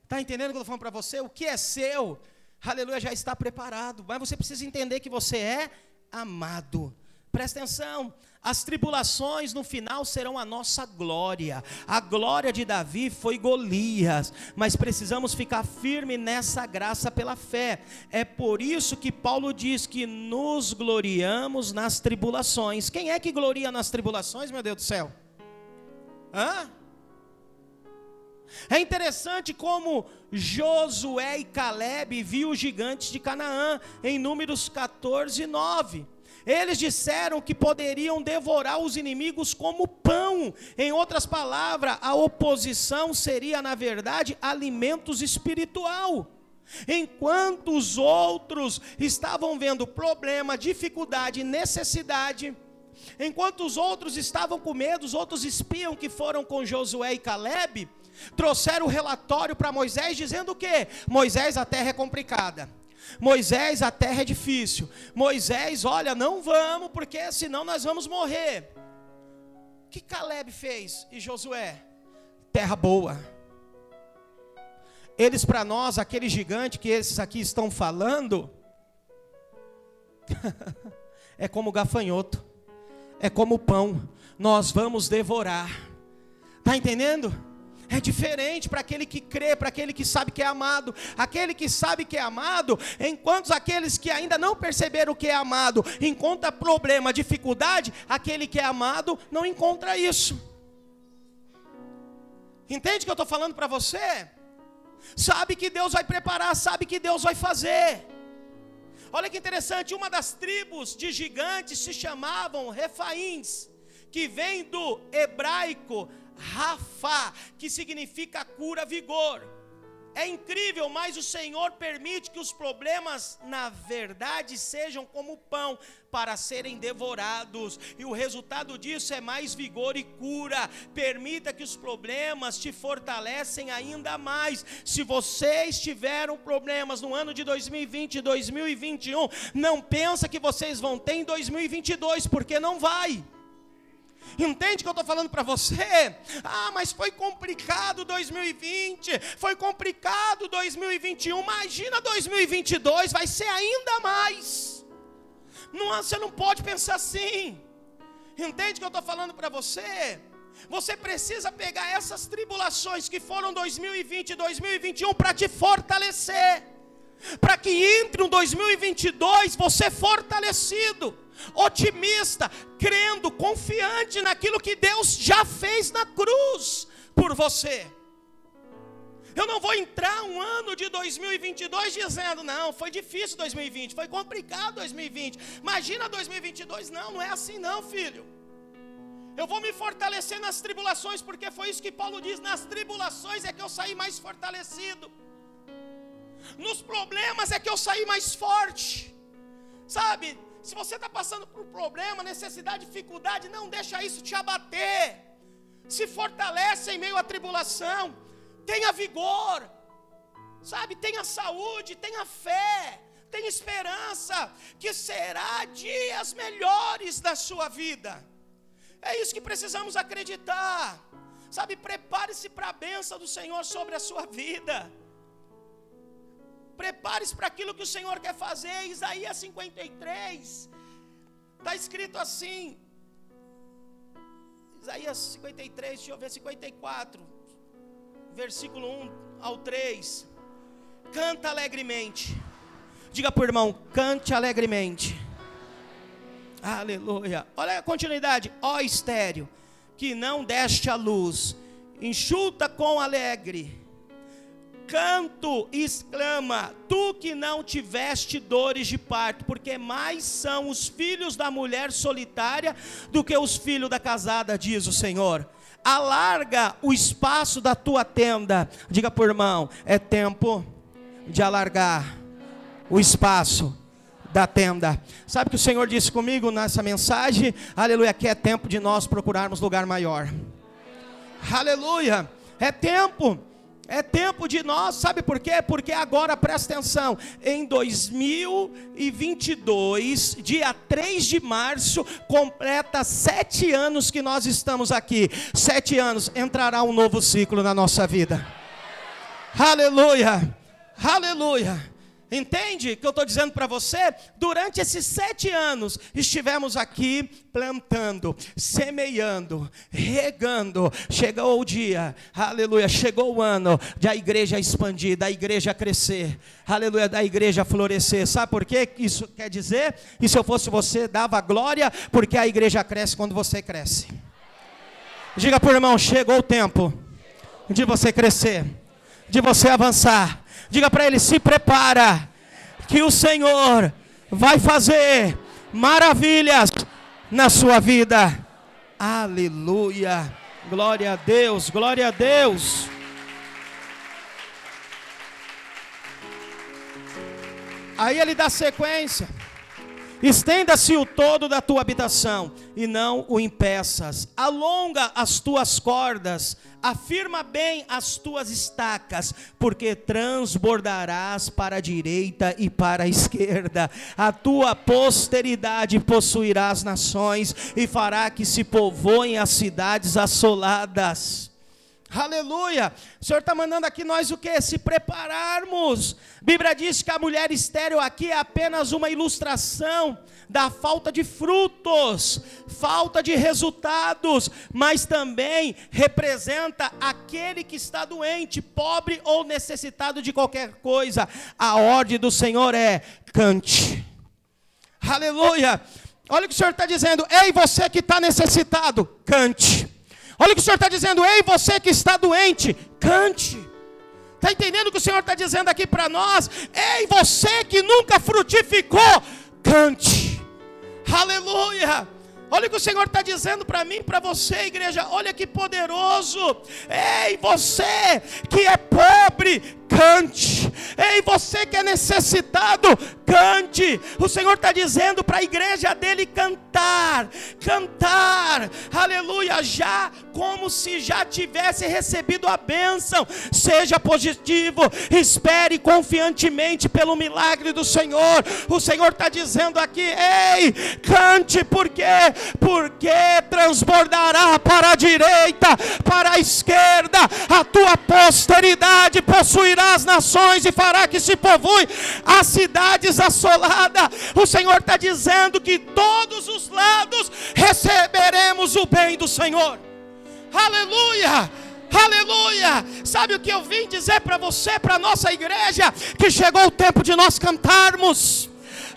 Está entendendo o que eu estou falando para você? O que é seu, aleluia, já está preparado. Mas você precisa entender que você é amado. Presta atenção, as tribulações no final serão a nossa glória. A glória de Davi foi Golias, mas precisamos ficar firme nessa graça pela fé. É por isso que Paulo diz que nos gloriamos nas tribulações. Quem é que gloria nas tribulações, meu Deus do céu? Hã? É interessante como Josué e Caleb viu os gigantes de Canaã em Números 14, 9. Eles disseram que poderiam devorar os inimigos como pão. Em outras palavras, a oposição seria, na verdade, alimentos espiritual. Enquanto os outros estavam vendo problema, dificuldade, necessidade, enquanto os outros estavam com medo, os outros espiam que foram com Josué e Caleb, trouxeram o relatório para Moisés dizendo o quê? Moisés, a terra é complicada. Moisés, a terra é difícil. Moisés, olha, não vamos, porque senão nós vamos morrer. O que Caleb fez e Josué? Terra boa. Eles para nós, aquele gigante que esses aqui estão falando, é como gafanhoto, é como pão, nós vamos devorar. Está entendendo? É diferente para aquele que crê, para aquele que sabe que é amado. Aquele que sabe que é amado, enquanto aqueles que ainda não perceberam o que é amado encontra problema, dificuldade, aquele que é amado não encontra isso. Entende o que eu estou falando para você? Sabe que Deus vai preparar, sabe que Deus vai fazer. Olha que interessante, uma das tribos de gigantes se chamavam Refaíns, que vem do hebraico Rafa, que significa cura, vigor. É incrível, mas o Senhor permite que os problemas, na verdade, sejam como pão para serem devorados, e o resultado disso é mais vigor e cura. Permita que os problemas te fortalecem ainda mais. Se vocês tiveram problemas no ano de 2020 e 2021, não pensa que vocês vão ter em 2022, porque não vai. Entende o que eu estou falando para você? Ah, mas foi complicado 2020, foi complicado 2021. Imagina 2022, vai ser ainda mais. Não, você não pode pensar assim. Entende o que eu estou falando para você? Você precisa pegar essas tribulações que foram 2020 e 2021 para te fortalecer, para que entre um 2022 você fortalecido otimista, crendo, confiante naquilo que Deus já fez na cruz por você. Eu não vou entrar um ano de 2022 dizendo, não, foi difícil 2020, foi complicado 2020. Imagina 2022, não, não é assim não, filho. Eu vou me fortalecer nas tribulações, porque foi isso que Paulo diz: nas tribulações é que eu saí mais fortalecido, nos problemas é que eu saí mais forte, sabe? Se você está passando por problema, necessidade, dificuldade, não deixa isso te abater. Se fortalece em meio à tribulação. Tenha vigor. Sabe, tenha saúde, tenha fé, tenha esperança que será dias melhores da sua vida. É isso que precisamos acreditar. Sabe, prepare-se para a bênção do Senhor sobre a sua vida. Prepare-se para aquilo que o Senhor quer fazer. Isaías 53. Está escrito assim. Isaías 53, deixa eu ver, 54. Versículo 1 ao 3. Canta alegremente. Diga para o irmão, cante alegremente. Aleluia. Olha a continuidade. Ó estéreo, que não deste a luz, enxuta com alegre canto exclama: Tu que não tiveste dores de parto, porque mais são os filhos da mulher solitária do que os filhos da casada, diz o Senhor. Alarga o espaço da tua tenda. Diga por irmão: é tempo de alargar o espaço da tenda. Sabe que o Senhor disse comigo nessa mensagem? Aleluia, que é tempo de nós procurarmos lugar maior. Aleluia, é tempo. É tempo de nós, sabe por quê? Porque agora, presta atenção, em 2022, dia 3 de março, completa sete anos que nós estamos aqui. Sete anos, entrará um novo ciclo na nossa vida. Aleluia, aleluia. Entende o que eu estou dizendo para você? Durante esses sete anos, estivemos aqui plantando, semeando, regando. Chegou o dia, aleluia, chegou o ano da igreja expandir, da igreja crescer, aleluia, da igreja florescer. Sabe por quê? Isso quer dizer? E se eu fosse você, dava glória, porque a igreja cresce quando você cresce. Diga o irmão: chegou o tempo de você crescer, de você avançar Diga para ele: se prepara, que o Senhor vai fazer maravilhas na sua vida. Aleluia. Glória a Deus, glória a Deus. Aí ele dá sequência. Estenda-se o todo da tua habitação e não o impeças. Alonga as tuas cordas, afirma bem as tuas estacas, porque transbordarás para a direita e para a esquerda. A tua posteridade possuirá as nações e fará que se povoem as cidades assoladas. Aleluia! O Senhor está mandando aqui nós o que? Se prepararmos. A Bíblia diz que a mulher estéreo aqui é apenas uma ilustração da falta de frutos, falta de resultados, mas também representa aquele que está doente, pobre ou necessitado de qualquer coisa. A ordem do Senhor é: cante. Aleluia! Olha o que o Senhor está dizendo. Ei, você que está necessitado, cante. Olha o que o Senhor está dizendo, ei, você que está doente, cante. Está entendendo o que o Senhor está dizendo aqui para nós? Ei, você que nunca frutificou, cante. Aleluia. Olha o que o Senhor está dizendo para mim, para você, igreja. Olha que poderoso. Ei, você que é pobre, cante. Ei, você que é necessitado, cante. O Senhor está dizendo para a igreja dele cantar, cantar, aleluia, já como se já tivesse recebido a bênção. Seja positivo, espere confiantemente pelo milagre do Senhor. O Senhor está dizendo aqui, ei, cante, por quê? Porque transbordará para a direita, para a esquerda, a tua posteridade possuirá as nações e fará que se povoe as cidades assoladas. O Senhor está dizendo que todos os lados receberemos o bem do Senhor. Aleluia! Aleluia! Sabe o que eu vim dizer para você, para nossa igreja? Que chegou o tempo de nós cantarmos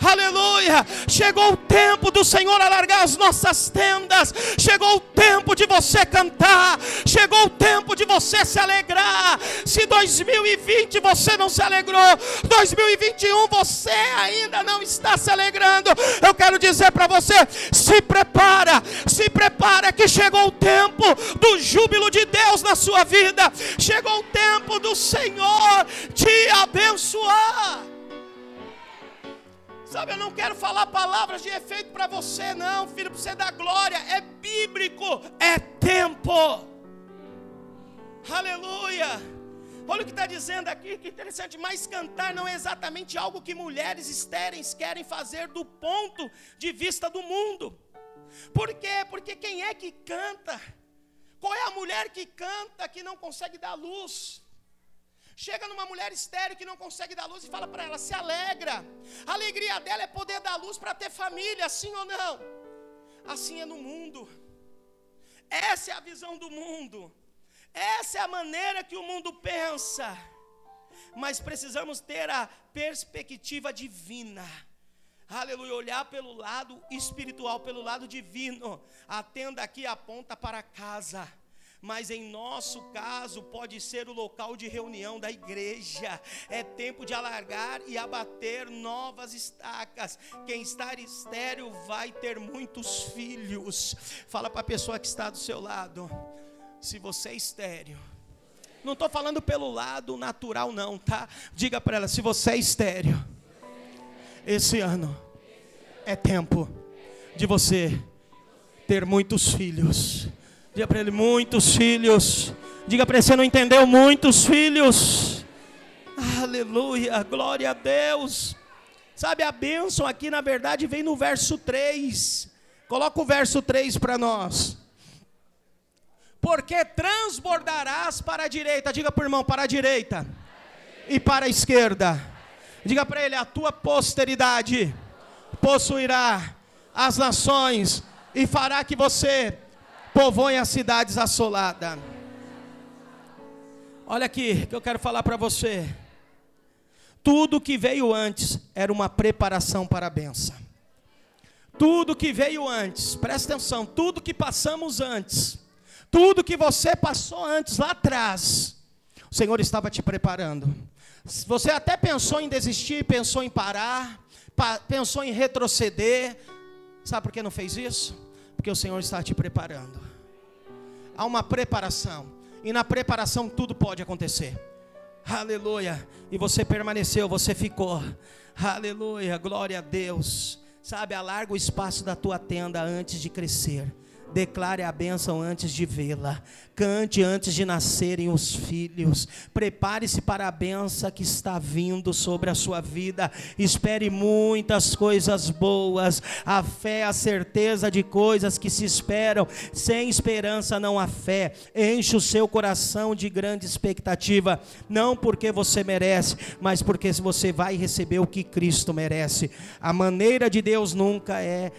aleluia. Chegou o tempo do Senhor alargar as nossas tendas, chegou o tempo de você cantar, chegou o tempo de você se alegrar. Se 2020 você não se alegrou, 2021 você ainda não está se alegrando, eu quero dizer para você: se prepara, se prepara que chegou o tempo do júbilo de Deus na sua vida, chegou o tempo do Senhor te abençoar. Sabe, eu não quero falar palavras de efeito para você, não, filho, para você dar glória. É bíblico, é tempo. Aleluia. Olha o que está dizendo aqui, que interessante. Mas cantar não é exatamente algo que mulheres estéreis querem fazer do ponto de vista do mundo. Por quê? Porque quem é que canta? Qual é a mulher que canta que não consegue dar luz? Chega numa mulher estéreo que não consegue dar luz e fala para ela: se alegra. A alegria dela é poder dar luz para ter família, sim ou não? Assim é no mundo. Essa é a visão do mundo. Essa é a maneira que o mundo pensa. Mas precisamos ter a perspectiva divina. Aleluia, olhar pelo lado espiritual, pelo lado divino. A tenda aqui aponta para casa mas em nosso caso pode ser o local de reunião da igreja. É tempo de alargar e abater novas estacas. Quem está estéreo vai ter muitos filhos. Fala para a pessoa que está do seu lado. Se você é estéreo, não estou falando pelo lado natural, não, tá? Diga para ela: se você é estéreo, Esse ano é tempo de você ter muitos filhos. Diga para ele: muitos filhos. Diga para ele: você não entendeu? Muitos filhos. Aleluia, glória a Deus. Sabe, a bênção aqui na verdade vem no verso 3. Coloca o verso 3 para nós. Porque transbordarás para a direita. Diga para o irmão: para a direita e para a esquerda. Diga para ele: a tua posteridade possuirá as nações e fará que você povoe as cidades assoladas. Olha aqui que eu quero falar para você. Tudo que veio antes era uma preparação para a benção. Tudo que veio antes, presta atenção, tudo que passamos antes, tudo que você passou antes lá atrás, o Senhor estava te preparando. Você até pensou em desistir, pensou em parar, pensou em retroceder. Sabe por que não fez isso? Porque o Senhor está te preparando. Há uma preparação. E na preparação tudo pode acontecer. Aleluia. E você permaneceu, você ficou. Aleluia. Glória a Deus. Sabe, alarga o espaço da tua tenda antes de crescer. Declare a bênção antes de vê-la. Cante antes de nascerem os filhos. Prepare-se para a bênção que está vindo sobre a sua vida. Espere muitas coisas boas. A fé é a certeza de coisas que se esperam. Sem esperança não há fé. Enche o seu coração de grande expectativa. Não porque você merece, mas porque você vai receber o que Cristo merece. A maneira de Deus nunca é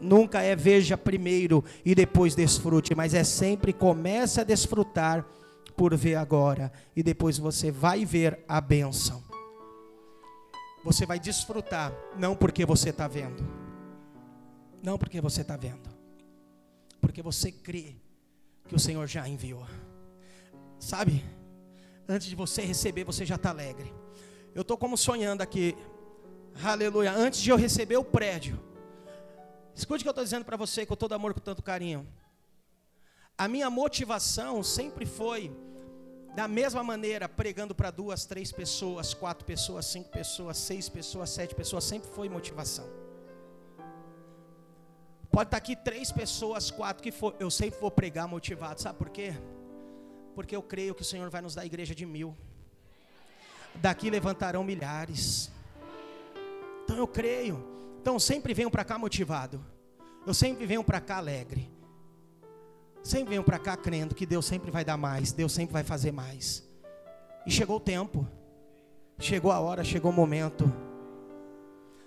nunca é veja primeiro e depois desfrute, mas é sempre comece a desfrutar por ver agora e depois você vai ver a bênção. Você vai desfrutar, não porque você está vendo, não porque você está vendo, porque você crê que o Senhor já enviou. Sabe? Antes de você receber, você já está alegre. Eu estou como sonhando aqui, aleluia. Antes de eu receber o prédio, Escute o que eu estou dizendo para você com todo amor, com tanto carinho. A minha motivação sempre foi da mesma maneira, pregando para duas, três pessoas, quatro pessoas, cinco pessoas, seis pessoas, sete pessoas, sempre foi motivação. Pode estar tá aqui três pessoas, quatro que for, eu sempre vou pregar motivado, sabe por quê? Porque eu creio que o Senhor vai nos dar a igreja de mil. Daqui levantarão milhares. Então eu creio. Então sempre venham para cá motivado. Eu sempre venho para cá alegre. Sempre venho para cá crendo que Deus sempre vai dar mais, Deus sempre vai fazer mais. E chegou o tempo. Chegou a hora, chegou o momento.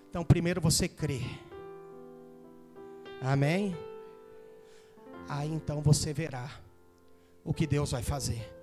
Então primeiro você crê. Amém? Aí então você verá o que Deus vai fazer.